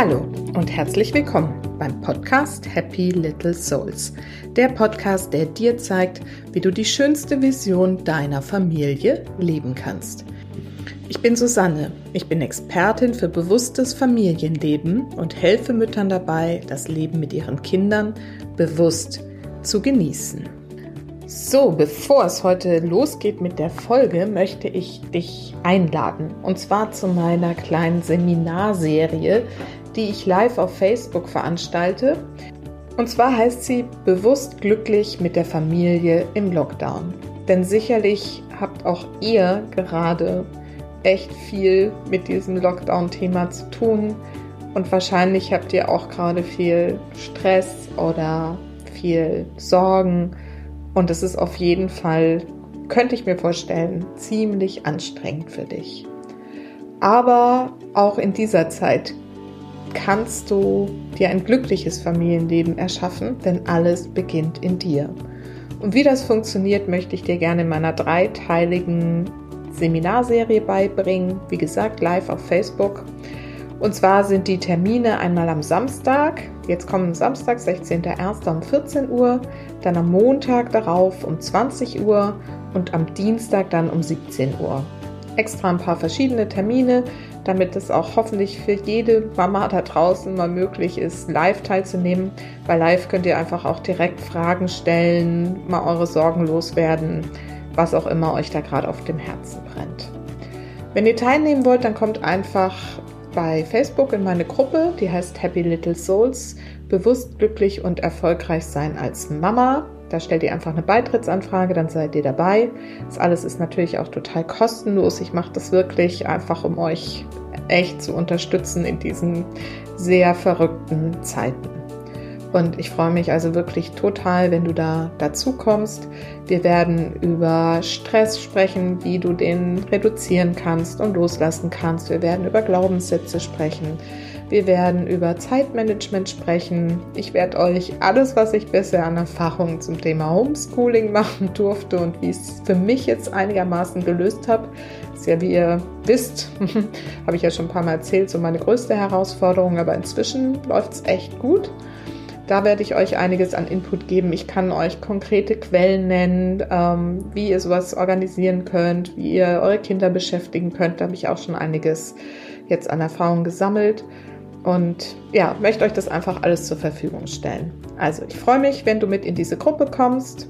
Hallo und herzlich willkommen beim Podcast Happy Little Souls. Der Podcast, der dir zeigt, wie du die schönste Vision deiner Familie leben kannst. Ich bin Susanne. Ich bin Expertin für bewusstes Familienleben und helfe Müttern dabei, das Leben mit ihren Kindern bewusst zu genießen. So, bevor es heute losgeht mit der Folge, möchte ich dich einladen. Und zwar zu meiner kleinen Seminarserie, die ich live auf Facebook veranstalte. Und zwar heißt sie Bewusst glücklich mit der Familie im Lockdown. Denn sicherlich habt auch ihr gerade echt viel mit diesem Lockdown-Thema zu tun. Und wahrscheinlich habt ihr auch gerade viel Stress oder viel Sorgen und es ist auf jeden Fall, könnte ich mir vorstellen, ziemlich anstrengend für dich. Aber auch in dieser Zeit kannst du dir ein glückliches Familienleben erschaffen, denn alles beginnt in dir. Und wie das funktioniert, möchte ich dir gerne in meiner dreiteiligen Seminarserie beibringen. Wie gesagt, live auf Facebook. Und zwar sind die Termine einmal am Samstag, jetzt kommen Samstag, 16.01. um 14 Uhr, dann am Montag darauf um 20 Uhr und am Dienstag dann um 17 Uhr. Extra ein paar verschiedene Termine, damit es auch hoffentlich für jede Mama da draußen mal möglich ist, live teilzunehmen. Bei live könnt ihr einfach auch direkt Fragen stellen, mal eure Sorgen loswerden, was auch immer euch da gerade auf dem Herzen brennt. Wenn ihr teilnehmen wollt, dann kommt einfach bei Facebook in meine Gruppe, die heißt Happy Little Souls, bewusst glücklich und erfolgreich sein als Mama. Da stellt ihr einfach eine Beitrittsanfrage, dann seid ihr dabei. Das alles ist natürlich auch total kostenlos. Ich mache das wirklich einfach, um euch echt zu unterstützen in diesen sehr verrückten Zeiten. Und ich freue mich also wirklich total, wenn du da dazu kommst. Wir werden über Stress sprechen, wie du den reduzieren kannst und loslassen kannst. Wir werden über Glaubenssätze sprechen. Wir werden über Zeitmanagement sprechen. Ich werde euch alles, was ich bisher an Erfahrungen zum Thema Homeschooling machen durfte und wie ich es für mich jetzt einigermaßen gelöst habe, ja, wie ihr wisst, habe ich ja schon ein paar Mal erzählt, so meine größte Herausforderung, aber inzwischen läuft es echt gut. Da werde ich euch einiges an Input geben. Ich kann euch konkrete Quellen nennen, ähm, wie ihr sowas organisieren könnt, wie ihr eure Kinder beschäftigen könnt. Da habe ich auch schon einiges jetzt an Erfahrung gesammelt. Und ja, möchte euch das einfach alles zur Verfügung stellen. Also ich freue mich, wenn du mit in diese Gruppe kommst.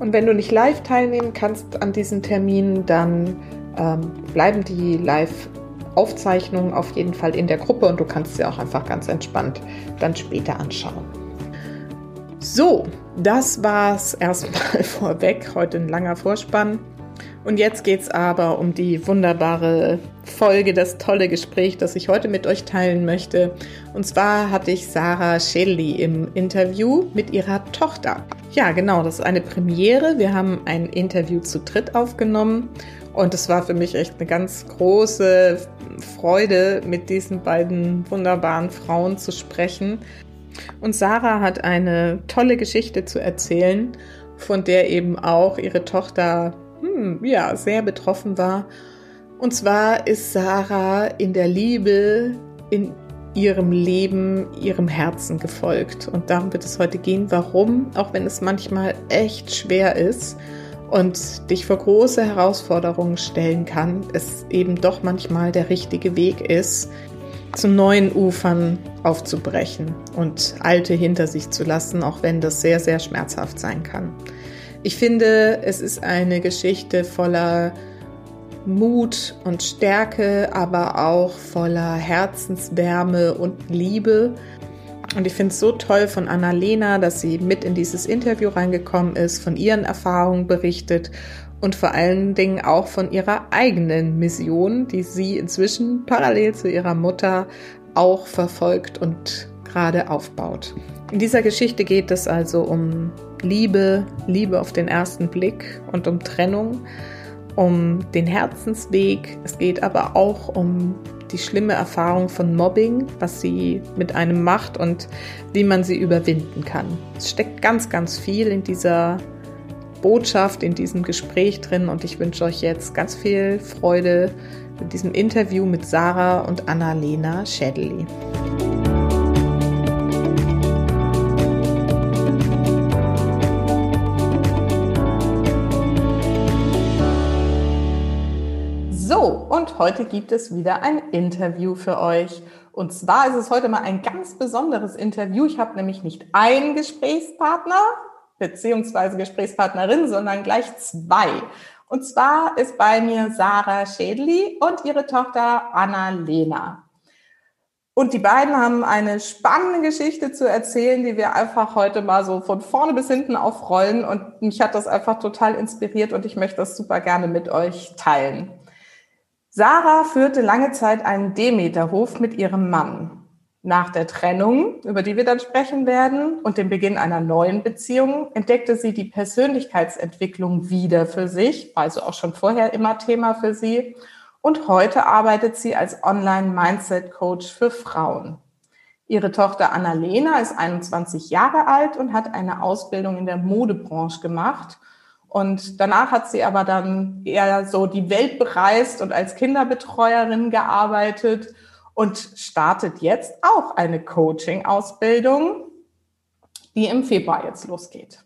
Und wenn du nicht live teilnehmen kannst an diesen Termin, dann ähm, bleiben die live Aufzeichnungen auf jeden Fall in der Gruppe und du kannst sie auch einfach ganz entspannt dann später anschauen. So, das war's erstmal vorweg. Heute ein langer Vorspann. Und jetzt geht's aber um die wunderbare Folge, das tolle Gespräch, das ich heute mit euch teilen möchte. Und zwar hatte ich Sarah Schädli im Interview mit ihrer Tochter. Ja, genau, das ist eine Premiere. Wir haben ein Interview zu dritt aufgenommen und es war für mich echt eine ganz große Freude, mit diesen beiden wunderbaren Frauen zu sprechen. Und Sarah hat eine tolle Geschichte zu erzählen, von der eben auch ihre Tochter hm, ja, sehr betroffen war. Und zwar ist Sarah in der Liebe, in ihrem Leben, ihrem Herzen gefolgt. Und darum wird es heute gehen, warum, auch wenn es manchmal echt schwer ist und dich vor große Herausforderungen stellen kann, es eben doch manchmal der richtige Weg ist, zu neuen Ufern aufzubrechen und alte hinter sich zu lassen, auch wenn das sehr, sehr schmerzhaft sein kann. Ich finde, es ist eine Geschichte voller Mut und Stärke, aber auch voller Herzenswärme und Liebe. Und ich finde es so toll von Annalena, dass sie mit in dieses Interview reingekommen ist, von ihren Erfahrungen berichtet und vor allen Dingen auch von ihrer eigenen Mission, die sie inzwischen parallel zu ihrer Mutter auch verfolgt und gerade aufbaut. In dieser Geschichte geht es also um Liebe, Liebe auf den ersten Blick und um Trennung, um den Herzensweg. Es geht aber auch um die schlimme Erfahrung von Mobbing, was sie mit einem macht und wie man sie überwinden kann. Es steckt ganz, ganz viel in dieser Botschaft, in diesem Gespräch drin und ich wünsche euch jetzt ganz viel Freude mit diesem Interview mit Sarah und Annalena Schädeli. Heute gibt es wieder ein Interview für euch. Und zwar ist es heute mal ein ganz besonderes Interview. Ich habe nämlich nicht einen Gesprächspartner beziehungsweise Gesprächspartnerin, sondern gleich zwei. Und zwar ist bei mir Sarah Schädli und ihre Tochter Anna-Lena. Und die beiden haben eine spannende Geschichte zu erzählen, die wir einfach heute mal so von vorne bis hinten aufrollen. Und mich hat das einfach total inspiriert und ich möchte das super gerne mit euch teilen. Sarah führte lange Zeit einen Demeterhof mit ihrem Mann. Nach der Trennung, über die wir dann sprechen werden, und dem Beginn einer neuen Beziehung entdeckte sie die Persönlichkeitsentwicklung wieder für sich, also auch schon vorher immer Thema für sie und heute arbeitet sie als Online-Mindset-Coach für Frauen. Ihre Tochter Annalena ist 21 Jahre alt und hat eine Ausbildung in der Modebranche gemacht. Und danach hat sie aber dann eher so die Welt bereist und als Kinderbetreuerin gearbeitet und startet jetzt auch eine Coaching-Ausbildung, die im Februar jetzt losgeht.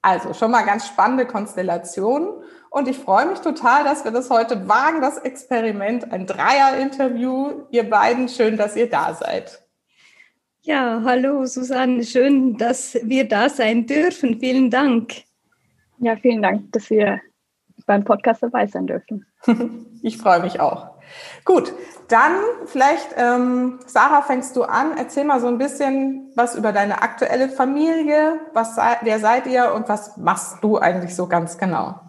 Also schon mal ganz spannende Konstellation. Und ich freue mich total, dass wir das heute wagen, das Experiment, ein Dreier-Interview. Ihr beiden, schön, dass ihr da seid. Ja, hallo Susanne, schön, dass wir da sein dürfen. Vielen Dank. Ja, vielen Dank, dass wir beim Podcast dabei sein dürfen. ich freue mich auch. Gut, dann vielleicht, ähm, Sarah, fängst du an. Erzähl mal so ein bisschen was über deine aktuelle Familie. Was, wer seid ihr und was machst du eigentlich so ganz genau?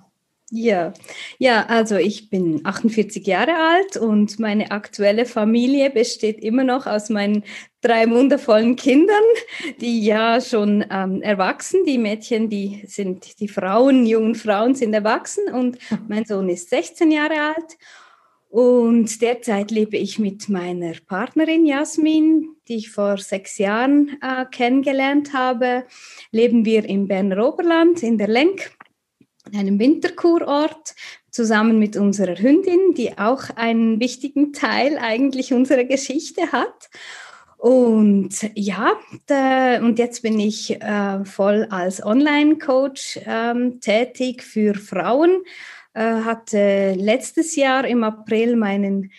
Ja, ja, also ich bin 48 Jahre alt und meine aktuelle Familie besteht immer noch aus meinen drei wundervollen Kindern, die ja schon ähm, erwachsen, die Mädchen, die sind, die Frauen, jungen Frauen sind erwachsen und mein Sohn ist 16 Jahre alt. Und derzeit lebe ich mit meiner Partnerin Jasmin, die ich vor sechs Jahren äh, kennengelernt habe. Leben wir im Berner Oberland in der Lenk einem Winterkurort zusammen mit unserer Hündin, die auch einen wichtigen Teil eigentlich unserer Geschichte hat. Und ja, da, und jetzt bin ich äh, voll als Online-Coach ähm, tätig für Frauen. Äh, hatte letztes Jahr im April meinen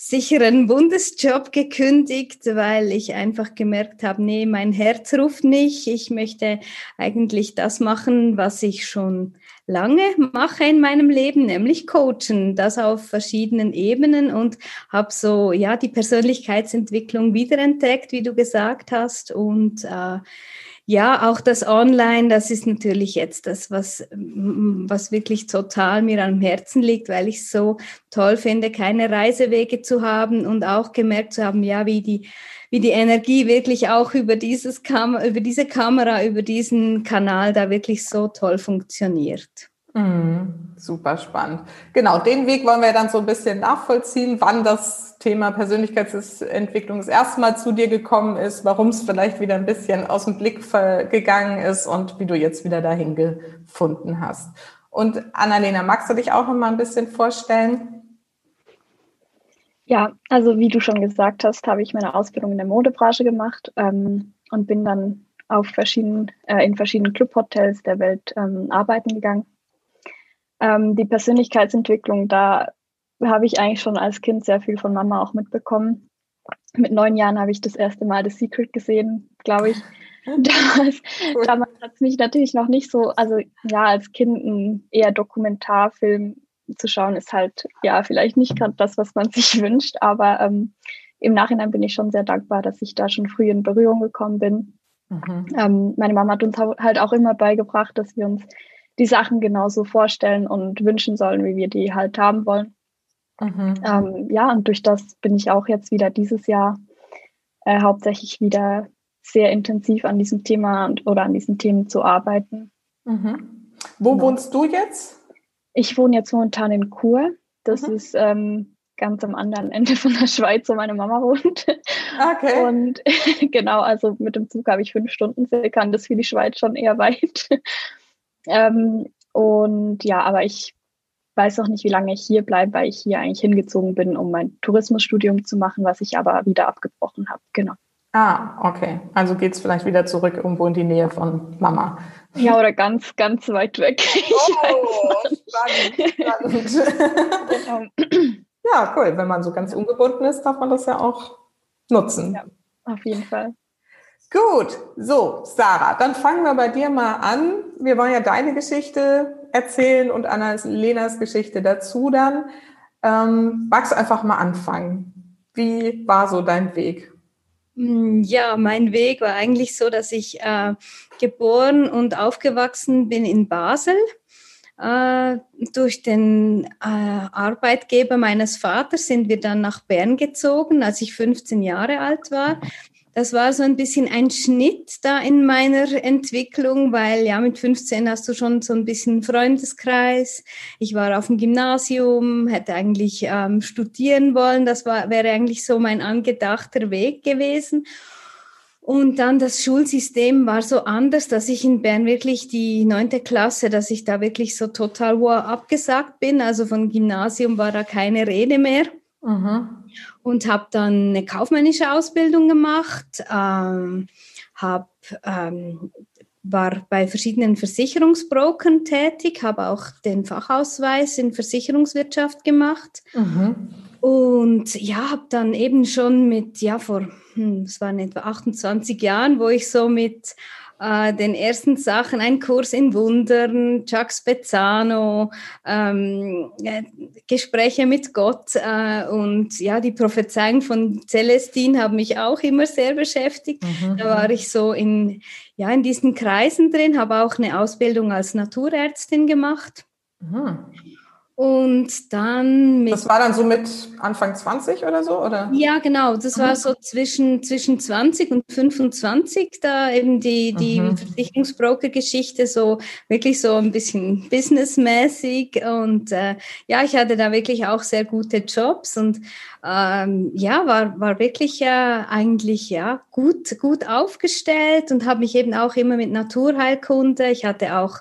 sicheren Bundesjob gekündigt, weil ich einfach gemerkt habe, nee, mein Herz ruft nicht. Ich möchte eigentlich das machen, was ich schon lange mache in meinem Leben, nämlich coachen, das auf verschiedenen Ebenen und habe so ja die Persönlichkeitsentwicklung wiederentdeckt, wie du gesagt hast und äh, ja, auch das Online, das ist natürlich jetzt das, was, was wirklich total mir am Herzen liegt, weil ich es so toll finde, keine Reisewege zu haben und auch gemerkt zu haben, ja, wie die wie die Energie wirklich auch über dieses Kam über diese Kamera, über diesen Kanal da wirklich so toll funktioniert. Mhm, super spannend. Genau, den Weg wollen wir dann so ein bisschen nachvollziehen, wann das Thema Persönlichkeitsentwicklung das erste Mal zu dir gekommen ist, warum es vielleicht wieder ein bisschen aus dem Blick gegangen ist und wie du jetzt wieder dahin gefunden hast. Und Annalena, magst du dich auch noch mal ein bisschen vorstellen? Ja, also wie du schon gesagt hast, habe ich meine Ausbildung in der Modebranche gemacht ähm, und bin dann auf verschiedenen, äh, in verschiedenen Clubhotels der Welt ähm, arbeiten gegangen. Ähm, die Persönlichkeitsentwicklung, da habe ich eigentlich schon als Kind sehr viel von Mama auch mitbekommen. Mit neun Jahren habe ich das erste Mal The Secret gesehen, glaube ich. Damals, damals hat es mich natürlich noch nicht so, also ja, als Kind ein eher Dokumentarfilm zu schauen, ist halt ja vielleicht nicht gerade das, was man sich wünscht, aber ähm, im Nachhinein bin ich schon sehr dankbar, dass ich da schon früh in Berührung gekommen bin. Mhm. Ähm, meine Mama hat uns halt auch immer beigebracht, dass wir uns die Sachen genauso vorstellen und wünschen sollen, wie wir die halt haben wollen. Mhm. Ähm, ja, und durch das bin ich auch jetzt wieder dieses Jahr äh, hauptsächlich wieder sehr intensiv an diesem Thema und, oder an diesen Themen zu arbeiten. Mhm. Wo genau. wohnst du jetzt? Ich wohne jetzt momentan in Chur. Das mhm. ist ähm, ganz am anderen Ende von der Schweiz, wo meine Mama wohnt. Okay. Und genau, also mit dem Zug habe ich fünf Stunden circa und das für die Schweiz schon eher weit. Ähm, und ja, aber ich weiß auch nicht, wie lange ich hier bleibe, weil ich hier eigentlich hingezogen bin, um mein Tourismusstudium zu machen, was ich aber wieder abgebrochen habe. Genau. Ah, okay. Also geht es vielleicht wieder zurück irgendwo in die Nähe von Mama. Ja, oder ganz, ganz weit weg. Oh, spannend, spannend. Genau. Ja, cool. Wenn man so ganz ungebunden ist, darf man das ja auch nutzen. Ja, auf jeden Fall. Gut, so, Sarah, dann fangen wir bei dir mal an. Wir wollen ja deine Geschichte erzählen und Anna-Lenas Geschichte dazu dann. Ähm, magst du einfach mal anfangen? Wie war so dein Weg? Hm, ja, mein Weg war eigentlich so, dass ich äh, geboren und aufgewachsen bin in Basel. Äh, durch den äh, Arbeitgeber meines Vaters sind wir dann nach Bern gezogen, als ich 15 Jahre alt war das war so ein bisschen ein Schnitt da in meiner Entwicklung, weil ja mit 15 hast du schon so ein bisschen Freundeskreis. Ich war auf dem Gymnasium, hätte eigentlich ähm, studieren wollen. Das war, wäre eigentlich so mein angedachter Weg gewesen. Und dann das Schulsystem war so anders, dass ich in Bern wirklich die neunte Klasse, dass ich da wirklich so total wow abgesagt bin. Also von Gymnasium war da keine Rede mehr. Mhm und habe dann eine kaufmännische Ausbildung gemacht, ähm, hab, ähm, war bei verschiedenen Versicherungsbrokern tätig, habe auch den Fachausweis in Versicherungswirtschaft gemacht. Mhm. Und ja, habe dann eben schon mit, ja, vor, hm, es waren etwa 28 Jahren, wo ich so mit äh, den ersten Sachen, ein Kurs in Wundern, Chuck Spezzano, ähm, äh, Gespräche mit Gott äh, und ja, die Prophezeiung von Celestine haben mich auch immer sehr beschäftigt. Mhm. Da war ich so in, ja, in diesen Kreisen drin, habe auch eine Ausbildung als Naturärztin gemacht. Mhm. Und dann mit. Das war dann so mit Anfang 20 oder so, oder? Ja, genau. Das mhm. war so zwischen, zwischen 20 und 25, da eben die, die mhm. Versicherungsbroker-Geschichte so wirklich so ein bisschen businessmäßig. Und äh, ja, ich hatte da wirklich auch sehr gute Jobs und ähm, ja, war, war wirklich ja eigentlich ja gut, gut aufgestellt und habe mich eben auch immer mit Naturheilkunde. Ich hatte auch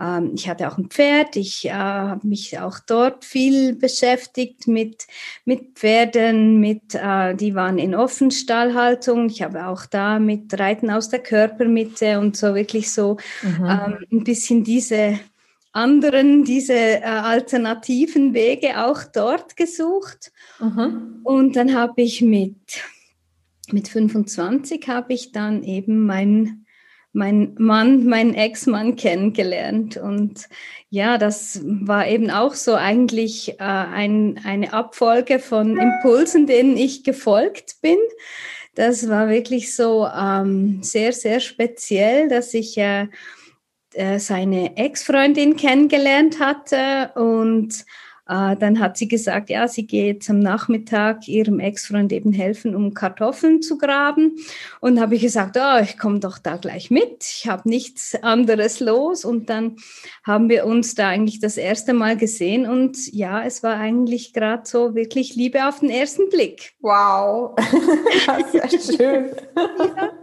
ähm, ich hatte auch ein Pferd, ich äh, habe mich auch dort viel beschäftigt mit, mit Pferden, mit, äh, die waren in Offenstallhaltung. Ich habe auch da mit Reiten aus der Körpermitte und so wirklich so mhm. ähm, ein bisschen diese anderen, diese äh, alternativen Wege auch dort gesucht. Mhm. Und dann habe ich mit, mit 25 habe ich dann eben mein mein Mann, meinen Ex-Mann kennengelernt. Und ja, das war eben auch so eigentlich äh, ein, eine Abfolge von Impulsen, denen ich gefolgt bin. Das war wirklich so ähm, sehr, sehr speziell, dass ich äh, seine Ex-Freundin kennengelernt hatte und dann hat sie gesagt, ja, sie geht am Nachmittag ihrem Ex-Freund eben helfen, um Kartoffeln zu graben. Und habe ich gesagt, oh, ich komme doch da gleich mit. Ich habe nichts anderes los. Und dann haben wir uns da eigentlich das erste Mal gesehen. Und ja, es war eigentlich gerade so wirklich Liebe auf den ersten Blick. Wow, das ist ja schön. ja.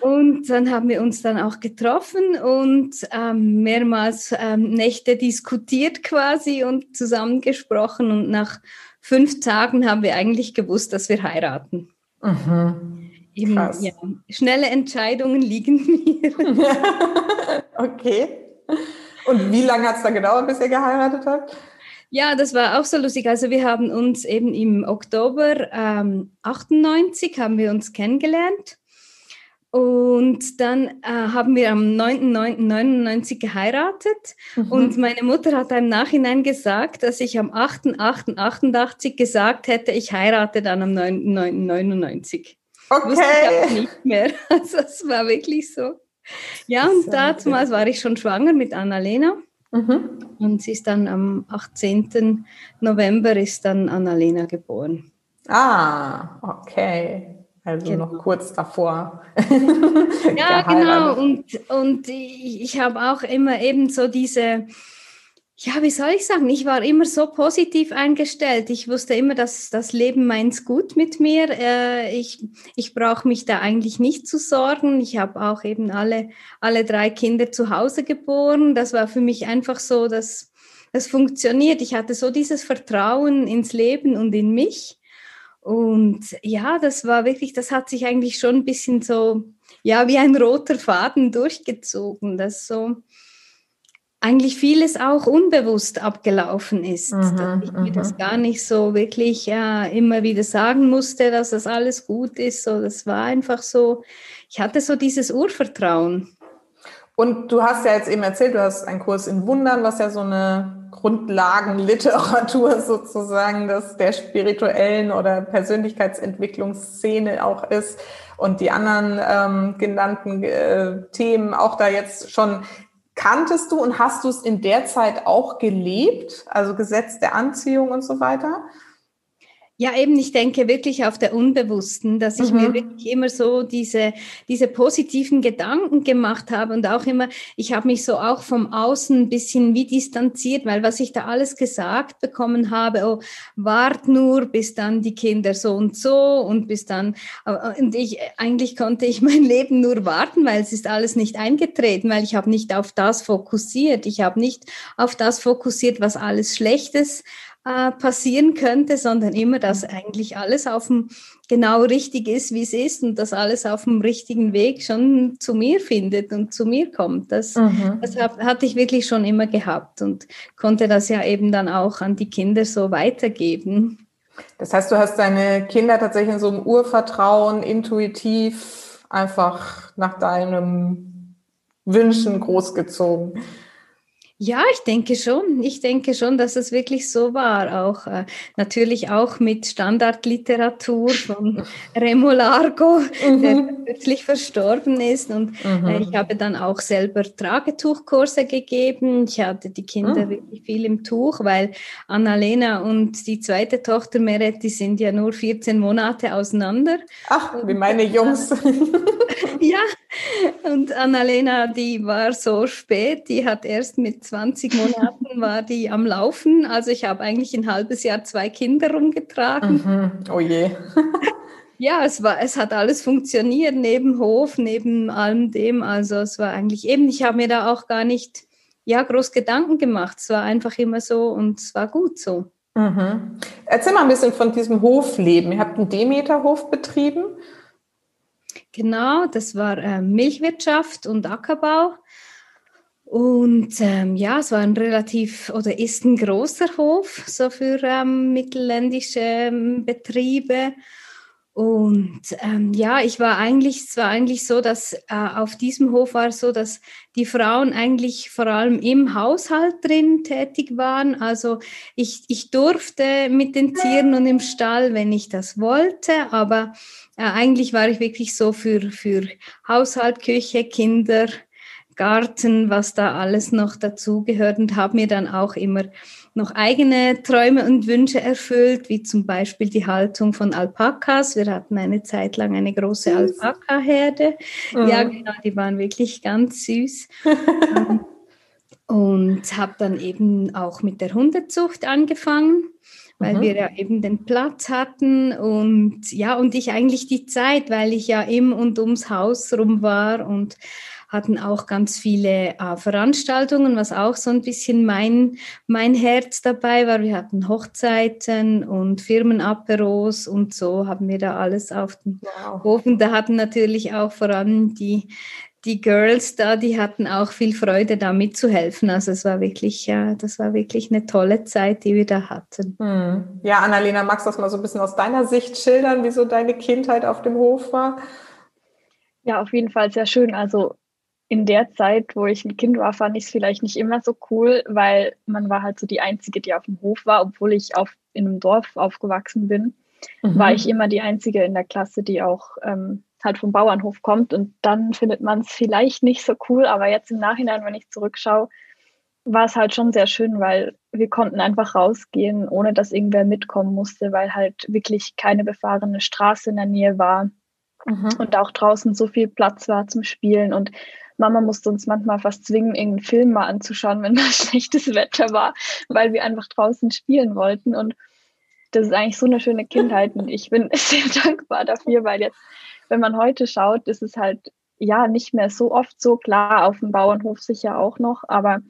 Und dann haben wir uns dann auch getroffen und ähm, mehrmals ähm, Nächte diskutiert quasi und zusammengesprochen. Und nach fünf Tagen haben wir eigentlich gewusst, dass wir heiraten. Mhm. Eben, ja, schnelle Entscheidungen liegen mir. okay. Und wie lange hat es da gedauert, bis ihr geheiratet habt? Ja, das war auch so lustig. Also wir haben uns eben im Oktober ähm, 98 haben wir uns kennengelernt und dann äh, haben wir am 9.9.99 geheiratet mhm. und meine Mutter hat im Nachhinein gesagt, dass ich am 8.8.88 gesagt hätte, ich heirate dann am 9.9.99. Okay. Wusste ich auch nicht mehr. Also es war wirklich so. Ja, und damals war ich schon schwanger mit Annalena. Mhm. Und sie ist dann am 18. November ist dann Annalena geboren. Ah, okay. Also genau. noch kurz davor. ja, genau. Und, und ich, ich habe auch immer eben so diese, ja, wie soll ich sagen, ich war immer so positiv eingestellt. Ich wusste immer, dass das Leben meins gut mit mir. Äh, ich ich brauche mich da eigentlich nicht zu sorgen. Ich habe auch eben alle, alle drei Kinder zu Hause geboren. Das war für mich einfach so, dass das funktioniert. Ich hatte so dieses Vertrauen ins Leben und in mich. Und ja, das war wirklich, das hat sich eigentlich schon ein bisschen so, ja, wie ein roter Faden durchgezogen. Das so, eigentlich vieles auch unbewusst abgelaufen ist, mhm, dass ich mir das mhm. gar nicht so wirklich ja, immer wieder sagen musste, dass das alles gut ist. So, das war einfach so, ich hatte so dieses Urvertrauen. Und du hast ja jetzt eben erzählt, du hast einen Kurs in Wundern, was ja so eine Grundlagenliteratur sozusagen des, der spirituellen oder Persönlichkeitsentwicklungsszene auch ist. Und die anderen ähm, genannten äh, Themen auch da jetzt schon. Kanntest du und hast du es in der Zeit auch gelebt, also Gesetz der Anziehung und so weiter? Ja, eben, ich denke wirklich auf der Unbewussten, dass ich mhm. mir wirklich immer so diese, diese positiven Gedanken gemacht habe und auch immer, ich habe mich so auch vom Außen ein bisschen wie distanziert, weil was ich da alles gesagt bekommen habe, oh, wart nur, bis dann die Kinder so und so und bis dann, äh, und ich, eigentlich konnte ich mein Leben nur warten, weil es ist alles nicht eingetreten, weil ich habe nicht auf das fokussiert, ich habe nicht auf das fokussiert, was alles Schlechtes äh, passieren könnte, sondern immer, dass eigentlich alles auf dem genau richtig ist, wie es ist und dass alles auf dem richtigen Weg schon zu mir findet und zu mir kommt. Das, mhm. das hab, hatte ich wirklich schon immer gehabt und konnte das ja eben dann auch an die Kinder so weitergeben. Das heißt, du hast deine Kinder tatsächlich in so einem Urvertrauen, intuitiv einfach nach deinem Wünschen großgezogen. Ja, ich denke schon. Ich denke schon, dass es wirklich so war. Auch äh, natürlich auch mit Standardliteratur von Remo Largo, mhm. der plötzlich verstorben ist. Und äh, mhm. äh, ich habe dann auch selber Tragetuchkurse gegeben. Ich hatte die Kinder mhm. wirklich viel im Tuch, weil Annalena und die zweite Tochter Meretti sind ja nur 14 Monate auseinander. Ach, wie meine Jungs. ja, und Annalena, die war so spät, die hat erst mit 20 Monaten war die am Laufen. Also ich habe eigentlich ein halbes Jahr zwei Kinder rumgetragen. Mhm. Oh je. ja, es war, es hat alles funktioniert, neben Hof, neben allem dem. Also es war eigentlich eben, ich habe mir da auch gar nicht ja, groß Gedanken gemacht. Es war einfach immer so und es war gut so. Mhm. Erzähl mal ein bisschen von diesem Hofleben. Ihr habt einen Demeterhof betrieben. Genau, das war äh, Milchwirtschaft und Ackerbau. Und ähm, ja, es war ein relativ oder ist ein großer Hof so für ähm, mittelländische ähm, Betriebe. Und ähm, ja, ich war eigentlich, es war eigentlich so, dass äh, auf diesem Hof war es so, dass die Frauen eigentlich vor allem im Haushalt drin tätig waren. Also ich, ich durfte mit den Tieren und im Stall, wenn ich das wollte, aber äh, eigentlich war ich wirklich so für, für Haushalt, Küche, Kinder, Garten, was da alles noch dazugehört und habe mir dann auch immer noch eigene Träume und Wünsche erfüllt, wie zum Beispiel die Haltung von Alpakas. Wir hatten eine Zeit lang eine große Alpaka-Herde. Mhm. Ja, genau, die waren wirklich ganz süß. und habe dann eben auch mit der Hundezucht angefangen weil mhm. wir ja eben den Platz hatten und ja, und ich eigentlich die Zeit, weil ich ja im und ums Haus rum war und hatten auch ganz viele äh, Veranstaltungen, was auch so ein bisschen mein, mein Herz dabei war. Wir hatten Hochzeiten und Firmenaperos und so haben wir da alles auf dem wow. Hof. Und da hatten natürlich auch vor allem die, die Girls da, die hatten auch viel Freude, da mitzuhelfen. Also es war wirklich, ja, das war wirklich eine tolle Zeit, die wir da hatten. Hm. Ja, Annalena, magst du das mal so ein bisschen aus deiner Sicht schildern, wie so deine Kindheit auf dem Hof war? Ja, auf jeden Fall sehr schön. Also in der Zeit, wo ich ein Kind war, fand ich es vielleicht nicht immer so cool, weil man war halt so die Einzige, die auf dem Hof war, obwohl ich auf, in einem Dorf aufgewachsen bin, mhm. war ich immer die Einzige in der Klasse, die auch ähm, halt vom Bauernhof kommt. Und dann findet man es vielleicht nicht so cool, aber jetzt im Nachhinein, wenn ich zurückschaue, war es halt schon sehr schön, weil wir konnten einfach rausgehen, ohne dass irgendwer mitkommen musste, weil halt wirklich keine befahrene Straße in der Nähe war mhm. und auch draußen so viel Platz war zum Spielen und Mama musste uns manchmal fast zwingen, irgendeinen Film mal anzuschauen, wenn mal schlechtes Wetter war, weil wir einfach draußen spielen wollten. Und das ist eigentlich so eine schöne Kindheit. Und ich bin sehr dankbar dafür, weil jetzt, wenn man heute schaut, ist es halt ja nicht mehr so oft so klar, auf dem Bauernhof sicher auch noch, aber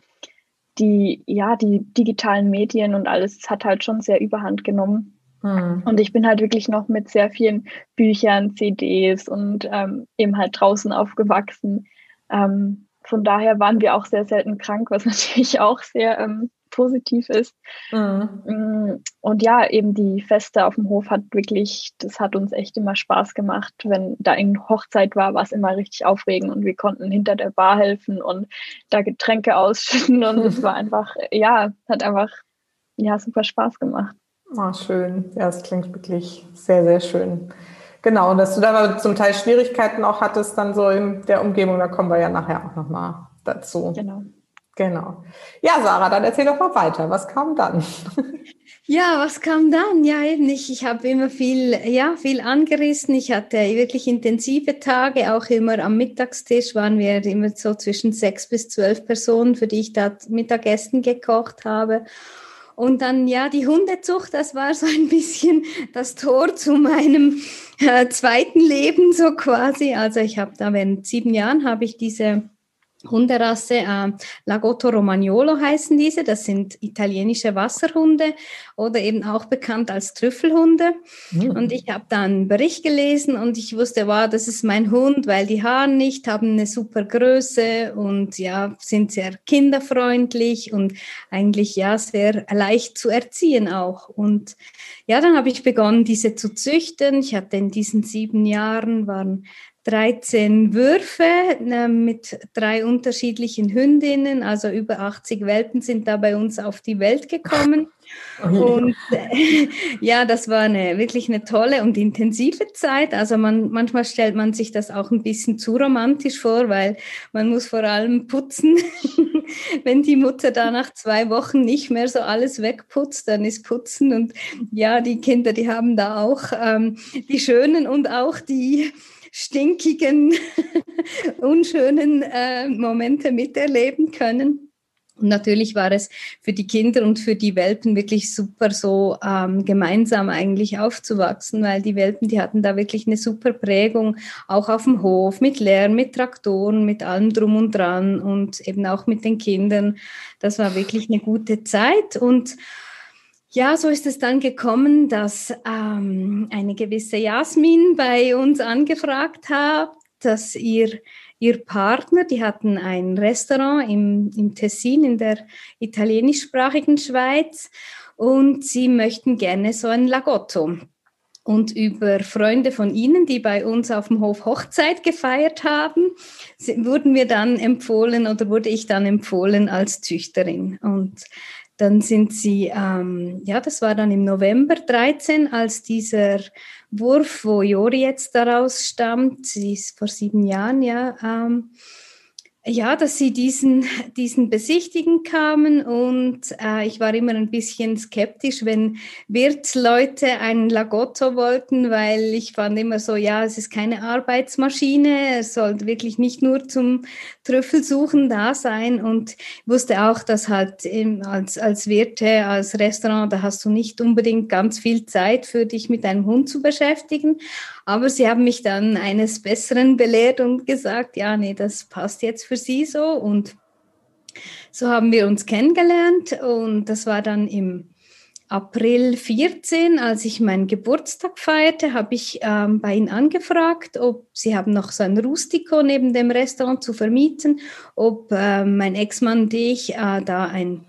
die, ja, die digitalen Medien und alles hat halt schon sehr überhand genommen. Hm. Und ich bin halt wirklich noch mit sehr vielen Büchern, CDs und ähm, eben halt draußen aufgewachsen ähm, von daher waren wir auch sehr selten krank, was natürlich auch sehr ähm, positiv ist. Mhm. Mm, und ja, eben die Feste auf dem Hof hat wirklich, das hat uns echt immer Spaß gemacht. Wenn da in Hochzeit war, war es immer richtig aufregend und wir konnten hinter der Bar helfen und da Getränke ausschütten und es war einfach, ja, hat einfach ja super Spaß gemacht. Oh, schön. Ja, es klingt wirklich sehr, sehr schön. Genau, und dass du da zum Teil Schwierigkeiten auch hattest, dann so in der Umgebung, da kommen wir ja nachher auch nochmal dazu. Genau. Genau. Ja, Sarah, dann erzähl doch mal weiter. Was kam dann? Ja, was kam dann? Ja, eben ich, ich habe immer viel, ja, viel angerissen. Ich hatte wirklich intensive Tage, auch immer am Mittagstisch waren wir immer so zwischen sechs bis zwölf Personen, für die ich da Mittagessen gekocht habe. Und dann, ja, die Hundezucht, das war so ein bisschen das Tor zu meinem äh, zweiten Leben, so quasi. Also ich habe da während sieben Jahren habe ich diese Hunderasse äh, Lagotto Romagnolo heißen diese. Das sind italienische Wasserhunde oder eben auch bekannt als Trüffelhunde. Mhm. Und ich habe da einen Bericht gelesen und ich wusste, wow, das ist mein Hund, weil die Haare nicht haben eine super Größe und ja, sind sehr kinderfreundlich und eigentlich ja sehr leicht zu erziehen auch. Und ja, dann habe ich begonnen, diese zu züchten. Ich hatte in diesen sieben Jahren waren 13 Würfe äh, mit drei unterschiedlichen Hündinnen, also über 80 Welpen sind da bei uns auf die Welt gekommen. Und äh, ja, das war eine, wirklich eine tolle und intensive Zeit. Also man, manchmal stellt man sich das auch ein bisschen zu romantisch vor, weil man muss vor allem putzen. Wenn die Mutter da nach zwei Wochen nicht mehr so alles wegputzt, dann ist Putzen und ja, die Kinder, die haben da auch ähm, die schönen und auch die stinkigen, unschönen äh, Momente miterleben können. Und natürlich war es für die Kinder und für die Welpen wirklich super, so ähm, gemeinsam eigentlich aufzuwachsen, weil die Welpen, die hatten da wirklich eine super Prägung, auch auf dem Hof, mit Lärm, mit Traktoren, mit allem drum und dran und eben auch mit den Kindern. Das war wirklich eine gute Zeit und ja, so ist es dann gekommen, dass ähm, eine gewisse Jasmin bei uns angefragt hat, dass ihr, ihr Partner, die hatten ein Restaurant im, im Tessin in der italienischsprachigen Schweiz und sie möchten gerne so ein Lagotto. Und über Freunde von Ihnen, die bei uns auf dem Hof Hochzeit gefeiert haben, wurden wir dann empfohlen oder wurde ich dann empfohlen als Züchterin. Und dann sind sie, ähm, ja, das war dann im November 13, als dieser Wurf, wo Jori jetzt daraus stammt, sie ist vor sieben Jahren, ja, ähm, ja, dass sie diesen, diesen besichtigen kamen und äh, ich war immer ein bisschen skeptisch, wenn Wirtsleute einen Lagotto wollten, weil ich fand immer so, ja, es ist keine Arbeitsmaschine, es soll wirklich nicht nur zum Trüffelsuchen da sein und wusste auch, dass halt im, als, als Wirte, als Restaurant, da hast du nicht unbedingt ganz viel Zeit für dich mit deinem Hund zu beschäftigen, aber sie haben mich dann eines Besseren belehrt und gesagt, ja, nee, das passt jetzt für sie so. Und so haben wir uns kennengelernt und das war dann im April 14, als ich meinen Geburtstag feierte, habe ich ähm, bei ihnen angefragt, ob sie haben noch so ein Rustico neben dem Restaurant zu vermieten, ob äh, mein Ex-Mann und ich äh, da ein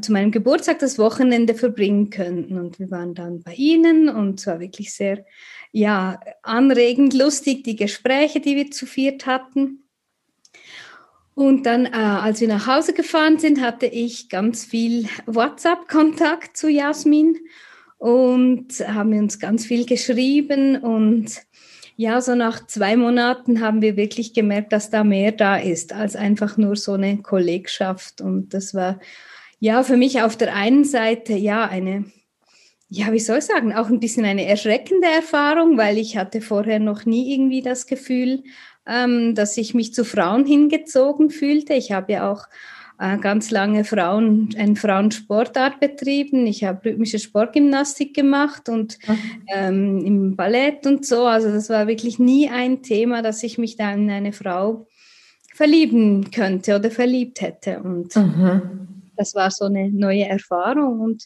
zu meinem Geburtstag das Wochenende verbringen könnten. Und wir waren dann bei ihnen und es war wirklich sehr ja, anregend, lustig, die Gespräche, die wir zu viert hatten. Und dann, äh, als wir nach Hause gefahren sind, hatte ich ganz viel WhatsApp-Kontakt zu Jasmin und haben uns ganz viel geschrieben. Und ja, so nach zwei Monaten haben wir wirklich gemerkt, dass da mehr da ist als einfach nur so eine Kollegschaft. Und das war ja für mich auf der einen Seite ja eine ja, wie soll ich sagen, auch ein bisschen eine erschreckende Erfahrung, weil ich hatte vorher noch nie irgendwie das Gefühl, ähm, dass ich mich zu Frauen hingezogen fühlte. Ich habe ja auch äh, ganz lange Frauen, eine Frauensportart betrieben. Ich habe rhythmische Sportgymnastik gemacht und mhm. ähm, im Ballett und so. Also das war wirklich nie ein Thema, dass ich mich da in eine Frau verlieben könnte oder verliebt hätte. Und mhm. das war so eine neue Erfahrung und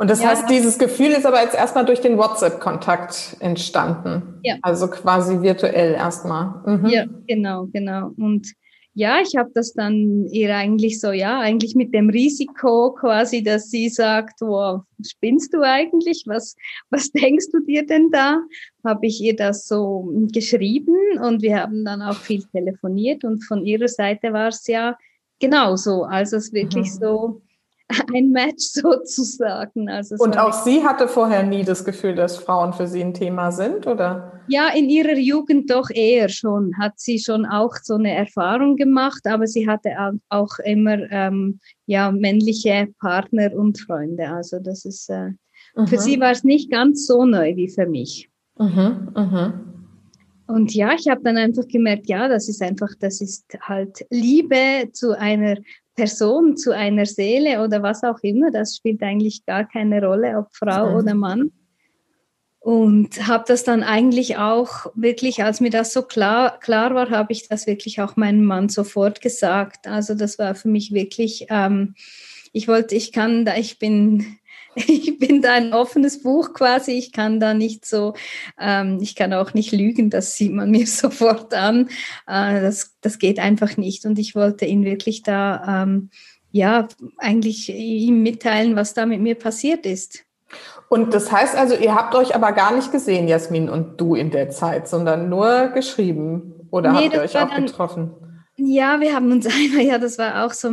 und das ja. heißt, dieses Gefühl ist aber jetzt erstmal durch den WhatsApp-Kontakt entstanden. Ja. Also quasi virtuell erstmal. Mhm. Ja, genau, genau. Und ja, ich habe das dann ihr eigentlich so, ja, eigentlich mit dem Risiko quasi, dass sie sagt, wow, spinnst du eigentlich? Was, was denkst du dir denn da? Habe ich ihr das so geschrieben und wir haben dann auch viel telefoniert und von ihrer Seite war es ja genauso. Also es wirklich mhm. so, ein Match sozusagen. Also und auch sie hatte vorher nie das Gefühl, dass Frauen für sie ein Thema sind, oder? Ja, in ihrer Jugend doch eher schon. Hat sie schon auch so eine Erfahrung gemacht, aber sie hatte auch immer ähm, ja männliche Partner und Freunde. Also das ist äh, mhm. für sie war es nicht ganz so neu wie für mich. Mhm, mhm. Und ja, ich habe dann einfach gemerkt, ja, das ist einfach, das ist halt Liebe zu einer Person, zu einer Seele oder was auch immer. Das spielt eigentlich gar keine Rolle, ob Frau mhm. oder Mann. Und habe das dann eigentlich auch wirklich, als mir das so klar, klar war, habe ich das wirklich auch meinem Mann sofort gesagt. Also das war für mich wirklich, ähm, ich wollte, ich kann da, ich bin ich bin da ein offenes Buch quasi. Ich kann da nicht so, ähm, ich kann auch nicht lügen, das sieht man mir sofort an. Äh, das, das geht einfach nicht. Und ich wollte ihn wirklich da, ähm, ja, eigentlich ihm mitteilen, was da mit mir passiert ist. Und das heißt also, ihr habt euch aber gar nicht gesehen, Jasmin und du in der Zeit, sondern nur geschrieben. Oder nee, habt ihr euch auch dann, getroffen? Ja, wir haben uns einmal, ja, das war auch so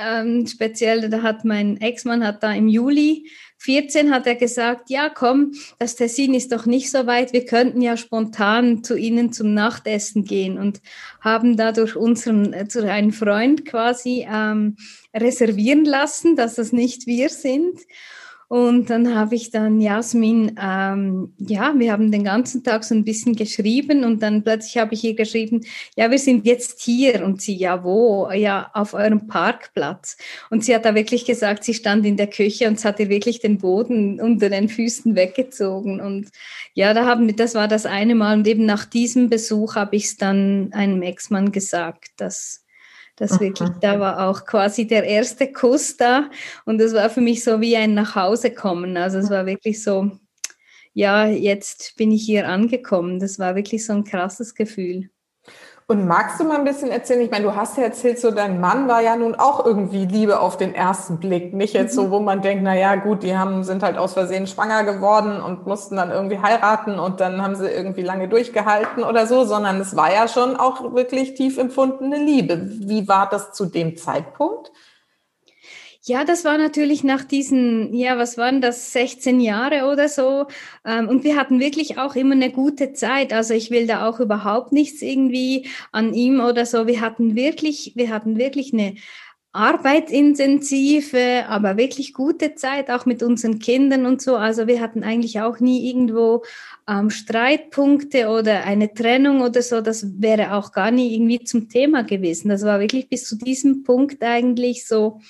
ähm, speziell, da hat mein Ex-Mann hat da im Juli 14 hat er gesagt, ja komm, das Tessin ist doch nicht so weit, wir könnten ja spontan zu Ihnen zum Nachtessen gehen und haben dadurch unseren, äh, zu einem Freund quasi ähm, reservieren lassen, dass das nicht wir sind. Und dann habe ich dann Jasmin, ähm, ja, wir haben den ganzen Tag so ein bisschen geschrieben und dann plötzlich habe ich ihr geschrieben, ja, wir sind jetzt hier und sie, ja, wo? Ja, auf eurem Parkplatz. Und sie hat da wirklich gesagt, sie stand in der Küche und es hat ihr wirklich den Boden unter den Füßen weggezogen. Und ja, da haben wir, das war das eine Mal und eben nach diesem Besuch habe ich es dann einem Ex-Mann gesagt, dass das wirklich, da war auch quasi der erste Kuss da und das war für mich so wie ein Nachhausekommen. Also es war wirklich so, ja, jetzt bin ich hier angekommen. Das war wirklich so ein krasses Gefühl. Und magst du mal ein bisschen erzählen? Ich meine, du hast ja erzählt, so dein Mann war ja nun auch irgendwie Liebe auf den ersten Blick. Nicht jetzt so, mhm. wo man denkt, na ja, gut, die haben, sind halt aus Versehen schwanger geworden und mussten dann irgendwie heiraten und dann haben sie irgendwie lange durchgehalten oder so, sondern es war ja schon auch wirklich tief empfundene Liebe. Wie war das zu dem Zeitpunkt? Ja, das war natürlich nach diesen, ja, was waren das, 16 Jahre oder so. Ähm, und wir hatten wirklich auch immer eine gute Zeit. Also ich will da auch überhaupt nichts irgendwie an ihm oder so. Wir hatten wirklich, wir hatten wirklich eine arbeitsintensive, aber wirklich gute Zeit, auch mit unseren Kindern und so. Also wir hatten eigentlich auch nie irgendwo ähm, Streitpunkte oder eine Trennung oder so. Das wäre auch gar nie irgendwie zum Thema gewesen. Das war wirklich bis zu diesem Punkt eigentlich so,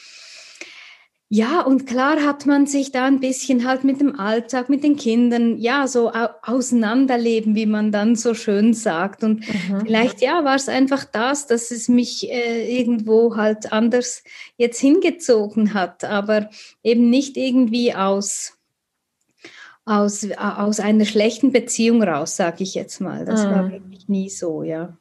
ja, und klar hat man sich da ein bisschen halt mit dem Alltag, mit den Kindern, ja, so auseinanderleben, wie man dann so schön sagt. Und mhm. vielleicht, ja, war es einfach das, dass es mich äh, irgendwo halt anders jetzt hingezogen hat, aber eben nicht irgendwie aus, aus, aus einer schlechten Beziehung raus, sage ich jetzt mal. Das mhm. war wirklich nie so, ja.